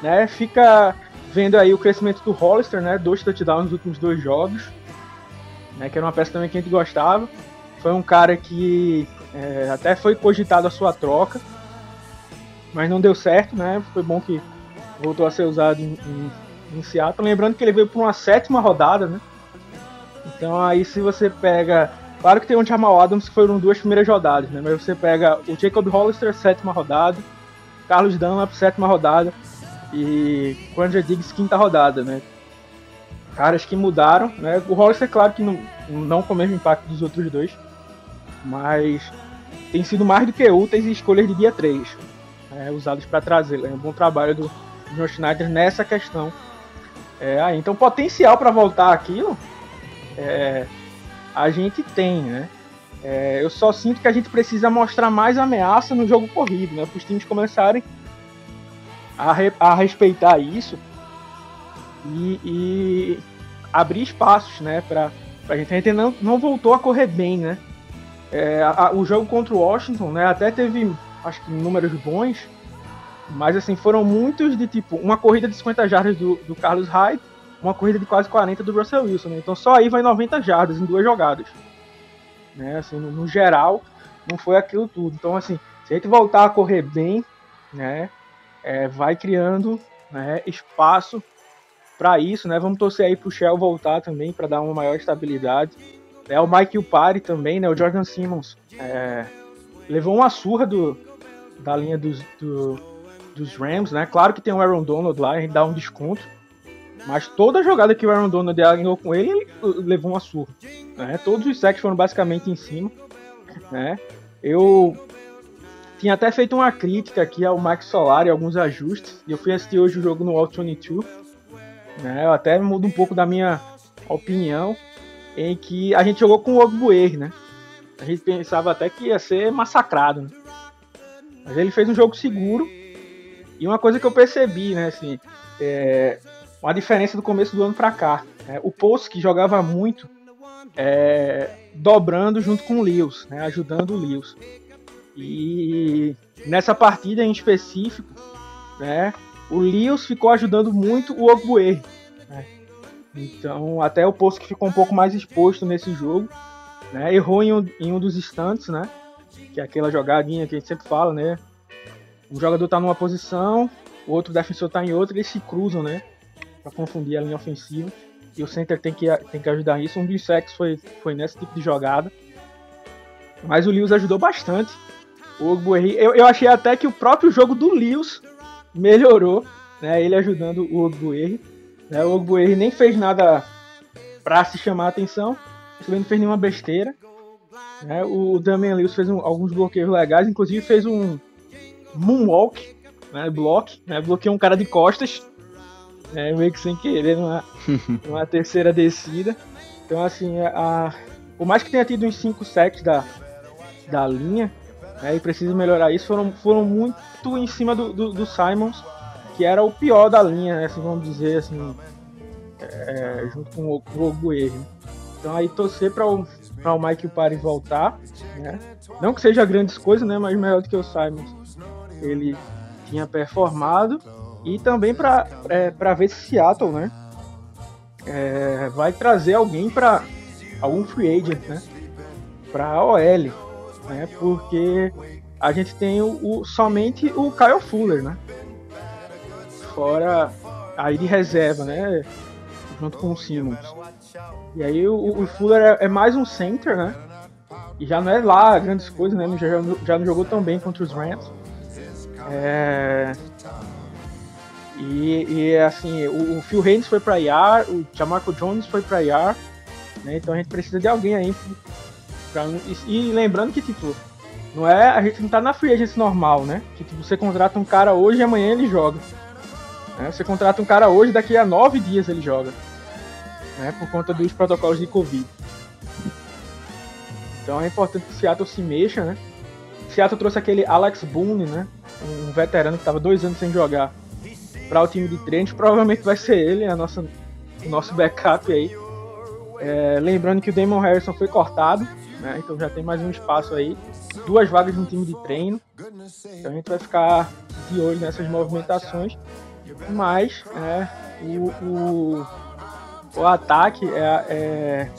né? Fica vendo aí o crescimento do Hollister, né? Dois touchdowns nos últimos dois jogos, né? Que era uma peça também que a gente gostava. Foi um cara que é, até foi cogitado a sua troca, mas não deu certo, né? Foi bom que voltou a ser usado em, em, em Seattle. Lembrando que ele veio para uma sétima rodada, né? Então aí se você pega. Claro que tem um Jamal Adams que foram duas primeiras rodadas, né? Mas você pega o Jacob Hollister, sétima rodada, Carlos Dunlap, sétima rodada, e Quandre Diggs, quinta rodada, né? Caras que mudaram, né? O Hollister, claro que não, não com o mesmo impacto dos outros dois, mas tem sido mais do que úteis e escolhas de dia 3 é, usados para trazer. É um bom trabalho do John Schneider nessa questão. É, então, potencial para voltar aquilo é, a gente tem, né? É, eu só sinto que a gente precisa mostrar mais ameaça no jogo corrido, né? Para os times começarem a, re, a respeitar isso e, e, abrir espaços, né? Para a gente. A gente não, não voltou a correr bem, né? É, a, o jogo contra o Washington, né, até teve, acho que números bons, mas assim, foram muitos de tipo, uma corrida de 50 jardas do, do Carlos Hyde, uma corrida de quase 40 do Russell Wilson, né? Então só aí vai 90 jardas em duas jogadas. Né? Assim, no, no, geral, não foi aquilo tudo. Então, assim, se a gente voltar a correr bem, né, é, vai criando né, espaço para isso, né? Vamos torcer aí pro Shell voltar também para dar uma maior estabilidade É o Mike Upari também, né? O Jordan Simmons é, levou uma surra do, da linha dos, do, dos Rams, né? Claro que tem o Aaron Donald lá, a gente dá um desconto. Mas toda jogada que o Aaron Donald alinhou com ele, ele levou uma surra. Né? Todos os sacks foram basicamente em cima. Né? Eu tinha até feito uma crítica aqui ao Max Solar e alguns ajustes. E eu fui assistir hoje o jogo no All 22. Né? Eu até mudo um pouco da minha opinião em que a gente jogou com o Ogbuer, né? A gente pensava até que ia ser massacrado, né? Mas ele fez um jogo seguro. E uma coisa que eu percebi, né, assim, é uma diferença do começo do ano para cá. Né? O Post que jogava muito, é, dobrando junto com o Lewis, né, ajudando o Lewis. E nessa partida em específico, né, o Lewis ficou ajudando muito o Ogbuer. Né? Então, até o Post que ficou um pouco mais exposto nesse jogo. Né? Errou em um, em um dos instantes, né? Que é aquela jogadinha que a gente sempre fala, né? Um jogador tá numa posição, o outro defensor tá em outra, eles se cruzam, né? Pra confundir a linha ofensiva. E o center tem que, tem que ajudar nisso. Um dos sacks foi, foi nesse tipo de jogada. Mas o Lewis ajudou bastante. O Ogbuerri, eu, eu achei até que o próprio jogo do Lewis melhorou, né? Ele ajudando o Ogbuerri. Né? O Ogbuerri nem fez nada para se chamar a atenção, também não fez nenhuma besteira. Né? O Damian Lewis fez um, alguns bloqueios legais, inclusive fez um moonwalk, né? block, né? bloqueou um cara de costas, né? meio que sem querer, numa, numa terceira descida. Então, assim, a, por mais que tenha tido uns 5 sets da, da linha, né, e precisa melhorar isso, foram, foram muito em cima do, do, do Simons que era o pior da linha, né, assim, vamos dizer assim, é, junto com o, com o Então aí torcer para o, pra o Mike Pari voltar, né? Não que seja grandes coisas, né? Mas melhor do que o Simons. Ele tinha performado. E também para é, ver se Seattle, né? É, vai trazer alguém para algum free agent, né? Para OL, né? Porque a gente tem o, o, somente o Kyle Fuller, né? fora aí de reserva, né? Junto com o Simmons. E aí o, o Fuller é, é, mais um center, né? E já não é lá grandes coisas, né? Já, já não jogou tão bem contra os Rams. É... E, e assim, o, o Phil Haynes foi para IAR, o Jamarco Jones foi para IAR, né? Então a gente precisa de alguém aí. Pra, e, e, lembrando que, tipo, não é, a gente não tá na free agency normal, né? Que tipo, você contrata um cara hoje e amanhã ele joga. Né? Você contrata um cara hoje, daqui a nove dias ele joga. Né? Por conta dos protocolos de Covid. Então é importante que o Seattle se mexa, né? Seattle trouxe aquele Alex Boone, né? Um veterano que estava dois anos sem jogar para o time de treino. Provavelmente vai ser ele, a nossa, o nosso backup aí. É, lembrando que o Damon Harrison foi cortado, né? Então já tem mais um espaço aí. Duas vagas no time de treino. Então a gente vai ficar de olho nessas movimentações. Mas é, o, o, o ataque é, é,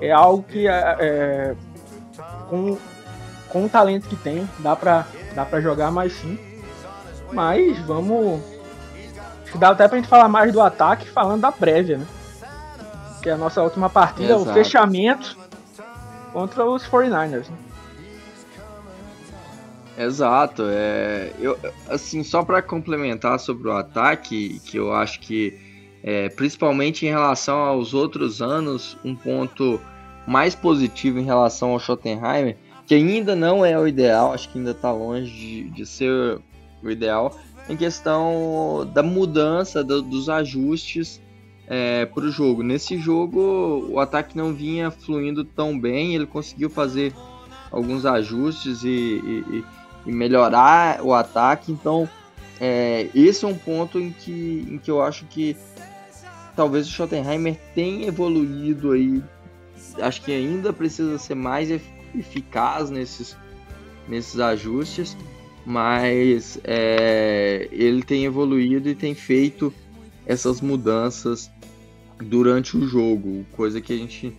é algo que é, é, com, com o talento que tem, dá pra, dá pra jogar mais sim. Mas vamos. Acho que dá até pra gente falar mais do ataque falando da prévia, né? Que é a nossa última partida, Exato. o fechamento contra os 49ers. Né? Exato, é, eu, assim, só para complementar sobre o ataque, que eu acho que, é, principalmente em relação aos outros anos, um ponto mais positivo em relação ao Schottenheimer, que ainda não é o ideal, acho que ainda está longe de, de, ser o ideal, em questão da mudança, do, dos ajustes é, para o jogo. Nesse jogo, o ataque não vinha fluindo tão bem, ele conseguiu fazer alguns ajustes e, e, e melhorar o ataque. Então, é, esse é um ponto em que, em que eu acho que talvez o Schottenheimer tenha evoluído aí. Acho que ainda precisa ser mais eficaz nesses, nesses ajustes, mas é, ele tem evoluído e tem feito essas mudanças durante o jogo, coisa que a gente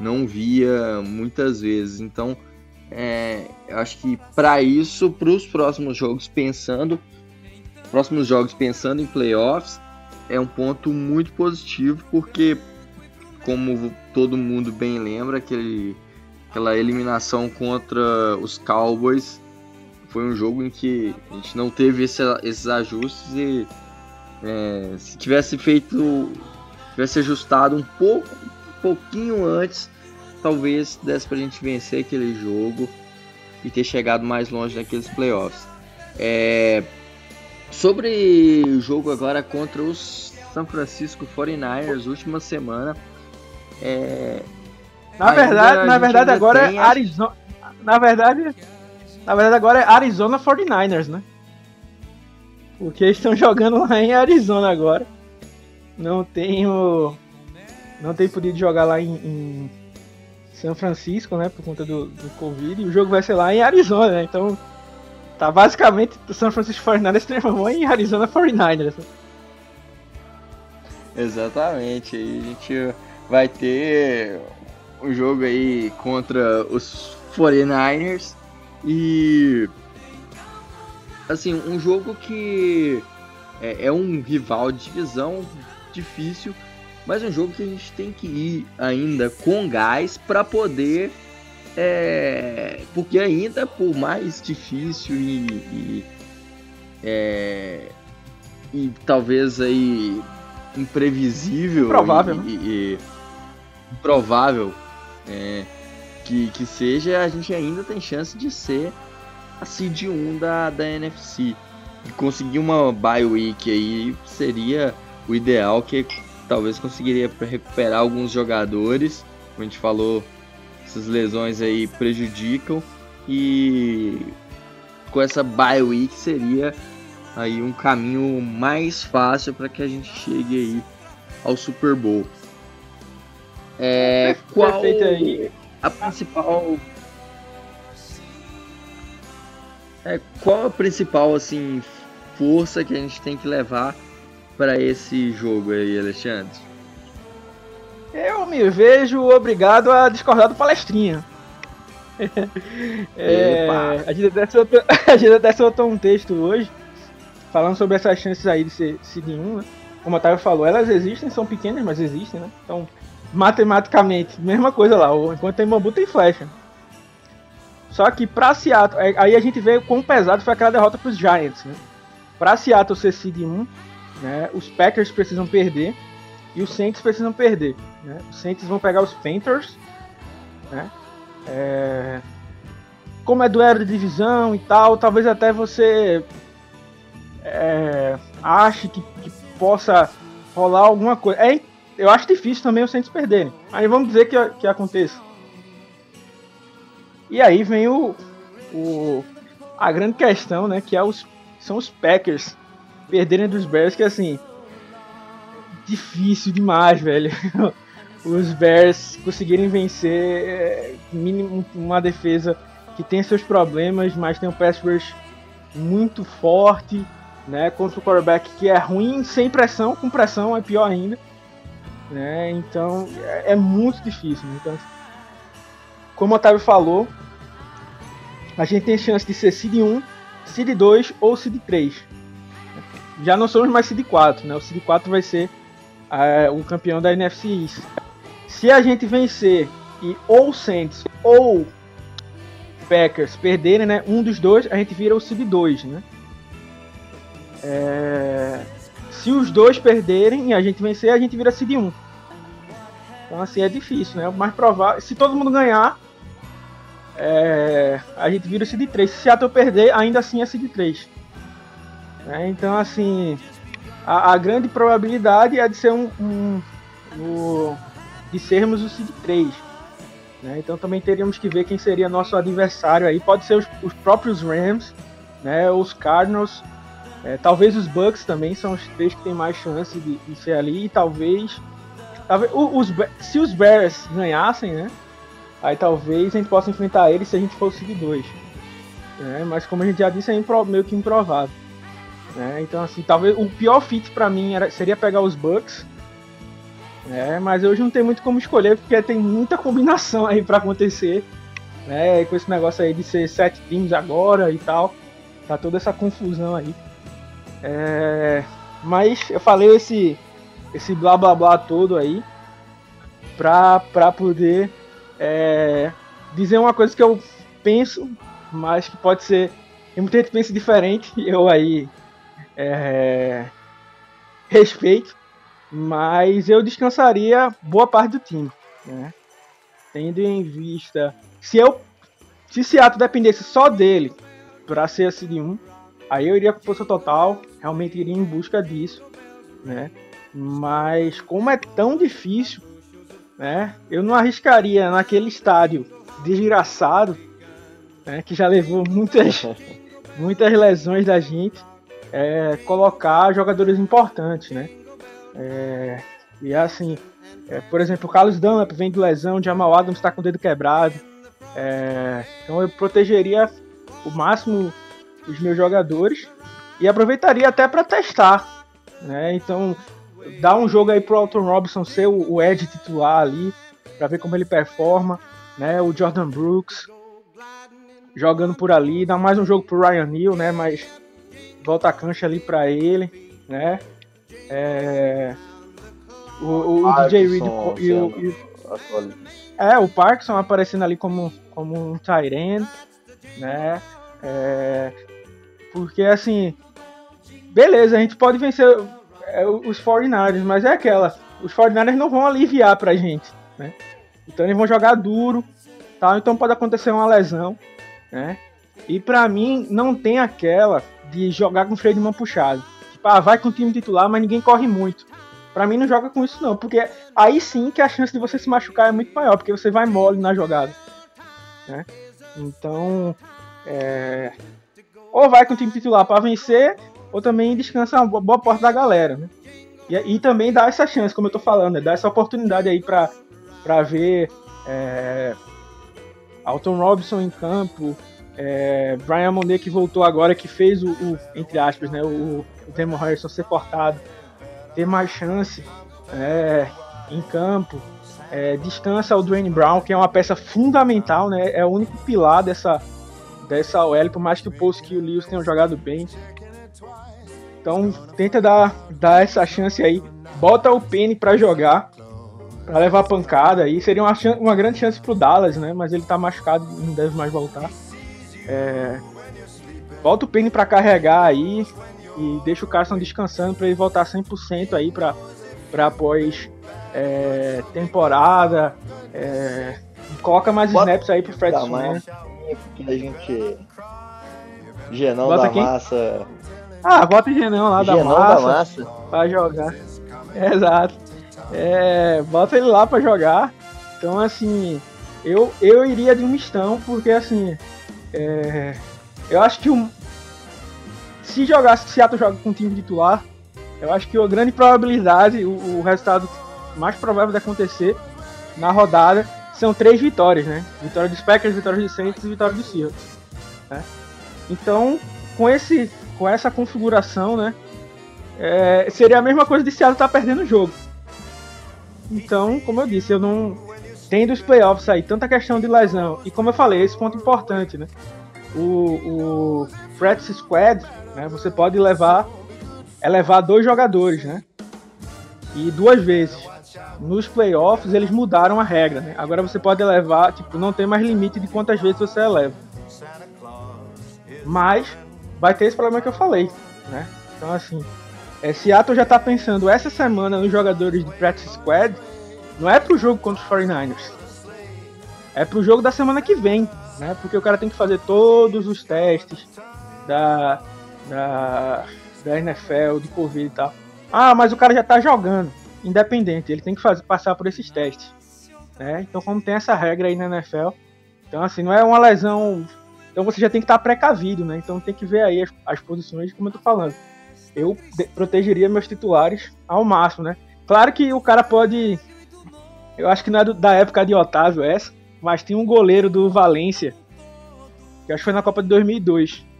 não via muitas vezes. Então, é, acho que para isso, para os próximos jogos, pensando, próximos jogos pensando em playoffs, é um ponto muito positivo porque como todo mundo bem lembra, aquele, aquela eliminação contra os Cowboys foi um jogo em que a gente não teve esse, esses ajustes e é, se tivesse feito, tivesse ajustado um pouco, um pouquinho antes, talvez desse pra gente vencer aquele jogo e ter chegado mais longe naqueles playoffs. É, sobre o jogo agora contra os San Francisco 49ers, última semana. É, na verdade, na verdade agora é Arizona. Na verdade, na verdade agora é Arizona 49ers, né? Porque eles estão jogando lá em Arizona agora. Não tenho. Não tenho podido jogar lá em, em São Francisco, né? Por conta do, do Covid. E o jogo vai ser lá em Arizona, né? Então. Tá basicamente o São Francisco 49ers transformou em Arizona 49ers. Exatamente. Aí a gente vai ter um jogo aí contra os 49ers e assim, um jogo que é, é, um rival de divisão difícil, mas um jogo que a gente tem que ir ainda com gás para poder é, porque ainda por mais difícil e, e, é, e talvez aí imprevisível provável e, e, e provável é, que, que seja, a gente ainda tem chance de ser a seed 1 da, da NFC. E conseguir uma bye week aí seria o ideal, que talvez conseguiria recuperar alguns jogadores. Como a gente falou, essas lesões aí prejudicam. E com essa bye week seria aí um caminho mais fácil para que a gente chegue aí ao Super Bowl. É, qual a principal é, qual a principal assim força que a gente tem que levar para esse jogo aí, Alexandre? Eu me vejo obrigado a discordar do palestrinha. é, a gente até soltou, a gente até soltou um texto hoje falando sobre essas chances aí de ser seed 1, né? Como a Otávio falou, elas existem, são pequenas, mas existem, né? Então, matematicamente, mesma coisa lá. Enquanto tem bambu, tem flecha. Só que pra Seattle, é, aí a gente vê quão pesado foi aquela derrota pros Giants, né? Pra Seattle ser seed 1, né? Os Packers precisam perder e os Saints precisam perder. Né? Os Saints vão pegar os Panthers, né? É... Como é duelo de divisão e tal, talvez até você é... ache que, que, possa rolar alguma coisa. É, eu acho difícil também os Saints perderem. Aí vamos dizer que, que aconteça. E aí vem o, o a grande questão, né, que é os, são os Packers perderem dos Bears, que assim, difícil demais, velho. Os Bears conseguirem vencer é, mínimo uma defesa que tem seus problemas, mas tem um pass rush muito forte, né, contra o quarterback que é ruim sem pressão, com pressão é pior ainda, né? Então é, é muito difícil. Né? Então, como o Otávio falou, a gente tem chance de ser Seed 1, Seed 2 ou Seed 3. Já não somos mais Seed 4, né? O Seed 4 vai ser uh, o campeão da NFC East. Se a gente vencer e ou Saints ou Packers perderem, né? Um dos dois, a gente vira o Seed 2, né? É... Se os dois perderem e a gente vencer, a gente vira Seed 1. Então assim é difícil, né? Mais provável. Se todo mundo ganhar, é, a gente vira o Seed 3. Se Seattle perder, ainda assim é Seed 3. É, então, assim, a, a, grande probabilidade é de ser um, um, um de sermos o Seed 3. Né? Então também teríamos que ver quem seria nosso adversário aí. Pode ser os, os próprios Rams, né? os Cardinals, é, talvez os Bucks também são os três que têm mais chance de, de ser ali. E talvez, talvez os, se os Bears ganhassem, né? Aí talvez a gente possa enfrentar ele se a gente o Seed 2. Né? Mas como a gente já disse, é meio que improvável. Né? Então assim, talvez o pior fit para mim era, seria pegar os Bucks. Né? Mas hoje não tem muito como escolher, porque tem muita combinação aí para acontecer. Né? Com esse negócio aí de ser sete times agora e tal. Tá toda essa confusão aí. É... Mas eu falei esse, esse blá blá blá todo aí. para poder é, dizer uma coisa que eu penso, mas que pode ser. Tem muita gente pensa diferente, eu aí é, respeito, mas eu descansaria boa parte do time. Né? Tendo em vista. Se eu. Se Seattle dependesse só dele para ser a seed 1, aí eu iria com força total, realmente iria em busca disso, né? Mas como é tão difícil, né? Eu não arriscaria naquele estádio desgraçado, né? Que já levou muitas, muitas lesões da gente, é, colocar jogadores importantes, né? É, e assim, é, por exemplo, o Carlos Dunlap vem de lesão, o Jamal Adams está com o dedo quebrado. É, então eu protegeria o máximo os meus jogadores e aproveitaria até para testar. Né? Então, dar um jogo aí pro Alton Robinson ser o, o Ed titular ali, para ver como ele performa. Né? O Jordan Brooks jogando por ali, dá mais um jogo pro Ryan Neal, né? Mas volta a cancha ali para ele, né? É, o, o DJ Reed e o, e, é, o Parkinson aparecendo ali como, como um Tyrant, né? É, porque assim, beleza, a gente pode vencer é, os 49ers, mas é aquela, os 49ers não vão aliviar pra gente, né? Então eles vão jogar duro, tal, então pode acontecer uma lesão, né? E pra mim não tem aquela de jogar com freio de mão puxado. Tipo, ah, vai com o time titular, mas ninguém corre muito. Pra mim não joga com isso não, porque aí sim que a chance de você se machucar é muito maior, porque você vai mole na jogada. Né? Então, é... ou vai com o time titular para vencer, ou também descansa uma boa parte da galera. Né? E, e, também dá essa chance, como eu tô falando, né? dá essa oportunidade aí pra, pra ver é... Alton Robinson em campo, é... Brian Monet que voltou agora, que fez o, o entre aspas, né? o, o Demon Harrison ser cortado ter mais chance é, em campo. É, descansa o Dwayne Brown, que é uma peça fundamental, né? É o único pilar dessa, dessa OL, por mais que o Post e o Lewis tenham jogado bem. Então tenta dar, dar essa chance aí. Bota o Penny para jogar, para levar pancada aí. Seria uma, uma grande chance pro Dallas, né? Mas ele tá machucado e não deve mais voltar. É, bota o Penny para carregar aí e deixa o Carson descansando para ele voltar 100% aí para após é, temporada. É, coloca mais Bota snaps aí pro Fred Smith. a gente. Genão Bota da quem? massa. Ah, bota o Genão lá Genão da massa. Da massa. Pra jogar. exato. É, bota ele lá para jogar. Então, assim, eu, eu iria de um mistão, porque, assim, é, eu acho que o, se jogasse, se Seattle joga com o time titular, eu acho que a grande probabilidade, o, o, resultado mais provável de acontecer na rodada são três vitórias, né? Vitória dos Packers, vitória dos Saints e vitória dos Seahawks. Né? Então, com, esse, com essa configuração, né? É, seria a mesma coisa de Seattle estar tá perdendo o jogo. Então, como eu disse, eu não. Tendo os playoffs aí, tanta questão de lesão, e como eu falei, esse ponto importante, né? O, o Practice Squad né? Você pode levar é levar dois jogadores, né? E duas vezes. Nos playoffs eles mudaram a regra, né? Agora você pode levar, tipo, não tem mais limite de quantas vezes você eleva. Mas vai ter esse problema que eu falei, né? Então assim, é, Seattle já tá pensando essa semana nos jogadores de practice squad, não é pro jogo contra os 49ers. É pro jogo da semana que vem, né? Porque o cara tem que fazer todos os testes da da, da NFL, de Covid e tal. Ah, mas o cara já tá jogando, independente, ele tem que fazer, passar por esses testes. Né? Então, como tem essa regra aí na NFL, então assim, não é uma lesão. Então você já tem que estar precavido, né? Então tem que ver aí as, as posições, como eu tô falando. Eu protegeria meus titulares ao máximo, né? Claro que o cara pode. Eu acho que não é do, da época de Otávio essa, mas tem um goleiro do Valência, que acho que foi na Copa de 2002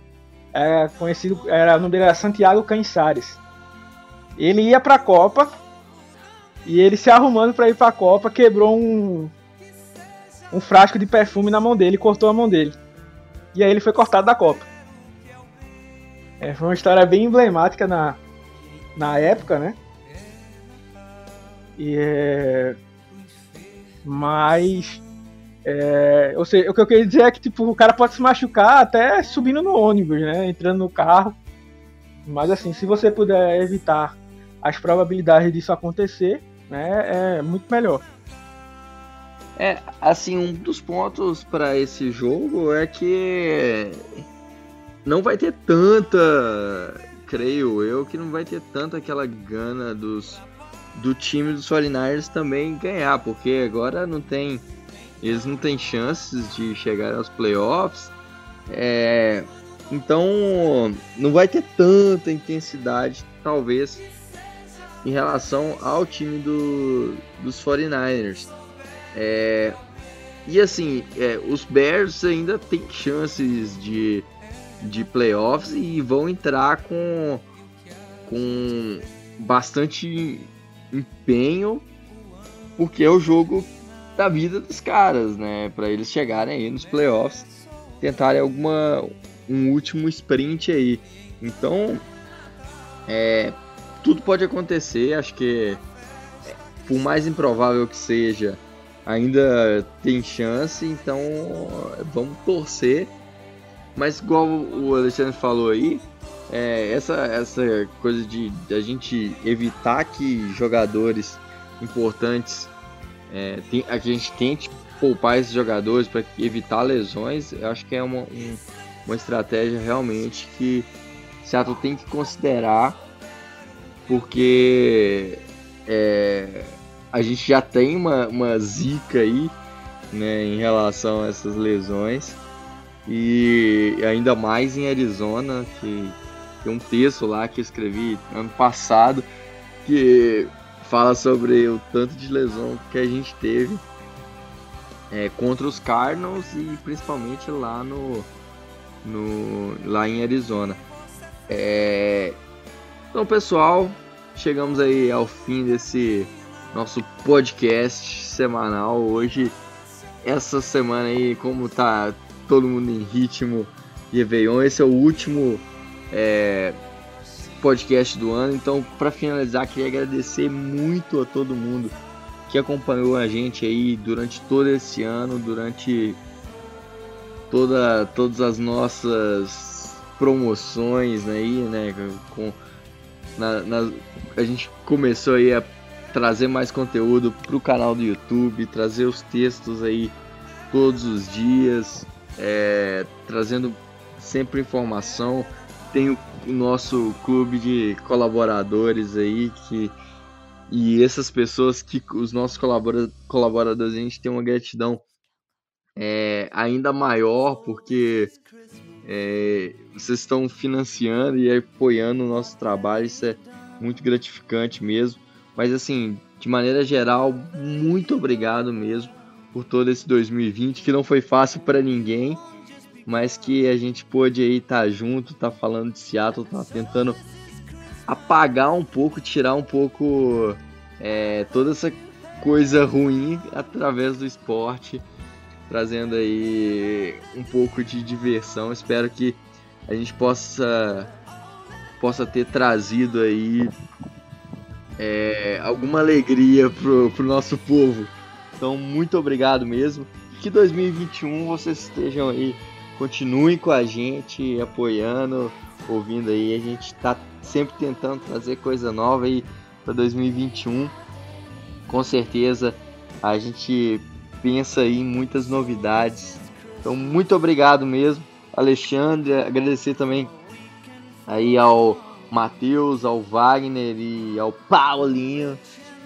é conhecido, era, o nome dele era Santiago Cansares. Ele ia para a Copa e ele se arrumando para ir para a Copa quebrou um um frasco de perfume na mão dele, cortou a mão dele. E aí ele foi cortado da Copa. É, foi uma história bem emblemática na, na época, né? E é... Mas é, ou seja, o que eu queria dizer é que tipo, o cara pode se machucar até subindo no ônibus, né? Entrando no carro. Mas assim, se você puder evitar as probabilidades disso acontecer, né, é muito melhor. É, assim, um dos pontos para esse jogo é que não vai ter tanta, creio eu, que não vai ter tanta aquela gana dos do time dos 49ers também ganhar, porque agora não tem eles não têm chances de chegar aos playoffs. É, então não vai ter tanta intensidade, talvez, em relação ao time do, dos 49ers. É, e assim, é, os Bears ainda têm chances de, de playoffs e vão entrar com, com bastante empenho, porque é o jogo da vida dos caras, né? Para eles chegarem aí nos playoffs, tentarem alguma um último sprint aí. Então, é, tudo pode acontecer. Acho que por mais improvável que seja, ainda tem chance. Então, vamos torcer. Mas igual o Alexandre falou aí, é, essa, essa coisa de, de a gente evitar que jogadores importantes é, tem, a gente tente poupar esses jogadores para evitar lesões, eu acho que é uma, um, uma estratégia realmente que Seattle tem que considerar, porque é, a gente já tem uma, uma zica aí né, em relação a essas lesões, e ainda mais em Arizona, que tem um texto lá que eu escrevi ano passado, que fala sobre o tanto de lesão que a gente teve é, contra os Cardinals e principalmente lá no, no lá em Arizona. É, então, pessoal, chegamos aí ao fim desse nosso podcast semanal. Hoje, essa semana aí, como tá todo mundo em ritmo de Réveillon, esse é o último é, podcast do ano. Então, para finalizar, queria agradecer muito a todo mundo que acompanhou a gente aí durante todo esse ano, durante toda, todas as nossas promoções aí, né? Com, na, na, a gente começou aí a trazer mais conteúdo para o canal do YouTube, trazer os textos aí todos os dias, é, trazendo sempre informação. Tem o, nosso clube de colaboradores aí que e essas pessoas que os nossos colaboradores a gente tem uma gratidão é, ainda maior porque é, vocês estão financiando e apoiando o nosso trabalho isso é muito gratificante mesmo mas assim de maneira geral muito obrigado mesmo por todo esse 2020 que não foi fácil para ninguém mas que a gente pôde aí estar tá junto, tá falando de Seattle, tá tentando apagar um pouco, tirar um pouco é, toda essa coisa ruim através do esporte, trazendo aí um pouco de diversão. Espero que a gente possa possa ter trazido aí é, alguma alegria pro, pro nosso povo. Então, muito obrigado mesmo. Que 2021 vocês estejam aí Continuem com a gente, apoiando, ouvindo aí. A gente está sempre tentando trazer coisa nova aí para 2021. Com certeza a gente pensa aí em muitas novidades. Então, muito obrigado mesmo, Alexandre. Agradecer também aí ao Matheus, ao Wagner e ao Paulinho,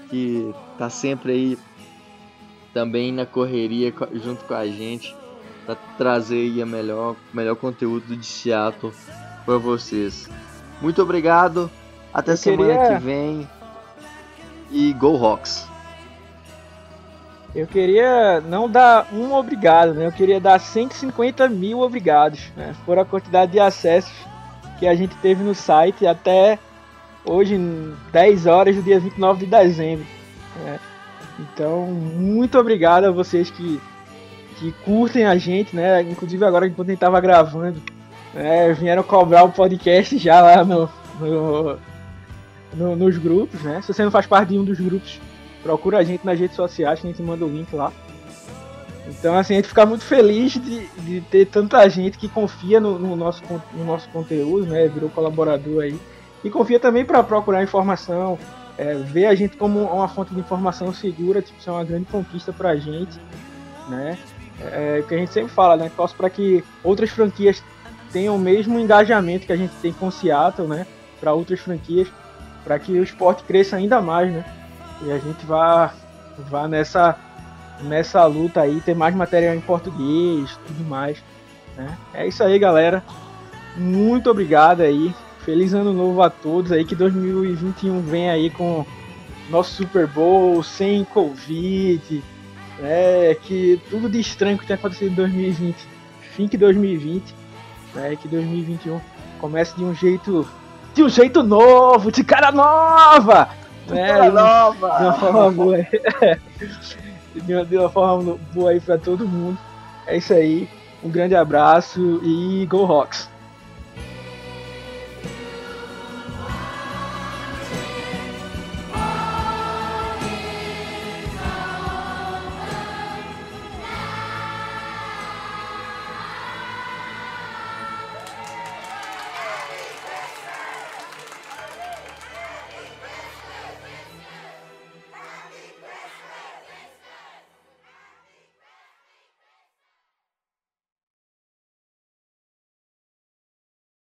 que tá sempre aí também na correria junto com a gente para trazer aí a melhor, melhor conteúdo de Seattle para vocês. Muito obrigado. Até Eu semana queria... que vem. E Go Rocks. Eu queria não dar um obrigado, né? Eu queria dar 150 mil obrigados, né? Por a quantidade de acessos que a gente teve no site até hoje, 10 horas do dia 29 de dezembro. Né? Então, muito obrigado a vocês que que curtem a gente, né? Inclusive agora enquanto a gente tava gravando, né? Vieram cobrar o podcast já lá no, no, no, nos grupos, né? Se você não faz parte de um dos grupos, procura a gente nas redes sociais, que a gente manda o link lá. Então, assim, a gente fica muito feliz de, de ter tanta gente que confia no, no, nosso, no nosso conteúdo, né? Virou colaborador aí. E confia também para procurar informação, é, ver a gente como uma fonte de informação segura, tipo, isso é uma grande conquista para a gente, né? É, que a gente sempre fala, né? Torce para que outras franquias tenham o mesmo engajamento que a gente tem com o Seattle, né? Para outras franquias, para que o esporte cresça ainda mais, né? E a gente vá, vá nessa, nessa luta aí, ter mais material em português, tudo mais. Né? É isso aí, galera. Muito obrigado aí. Feliz ano novo a todos aí. Que 2021 vem aí com nosso Super Bowl, sem Covid. Né? Que tudo de estranho que tem acontecido em 2020. Fim que 2020 né? Que 2021 comece de um jeito de um jeito novo, de cara nova, de né? Cara nova. De uma forma boa, de, uma, de uma forma boa aí para todo mundo. É isso aí. Um grande abraço e Go Rocks!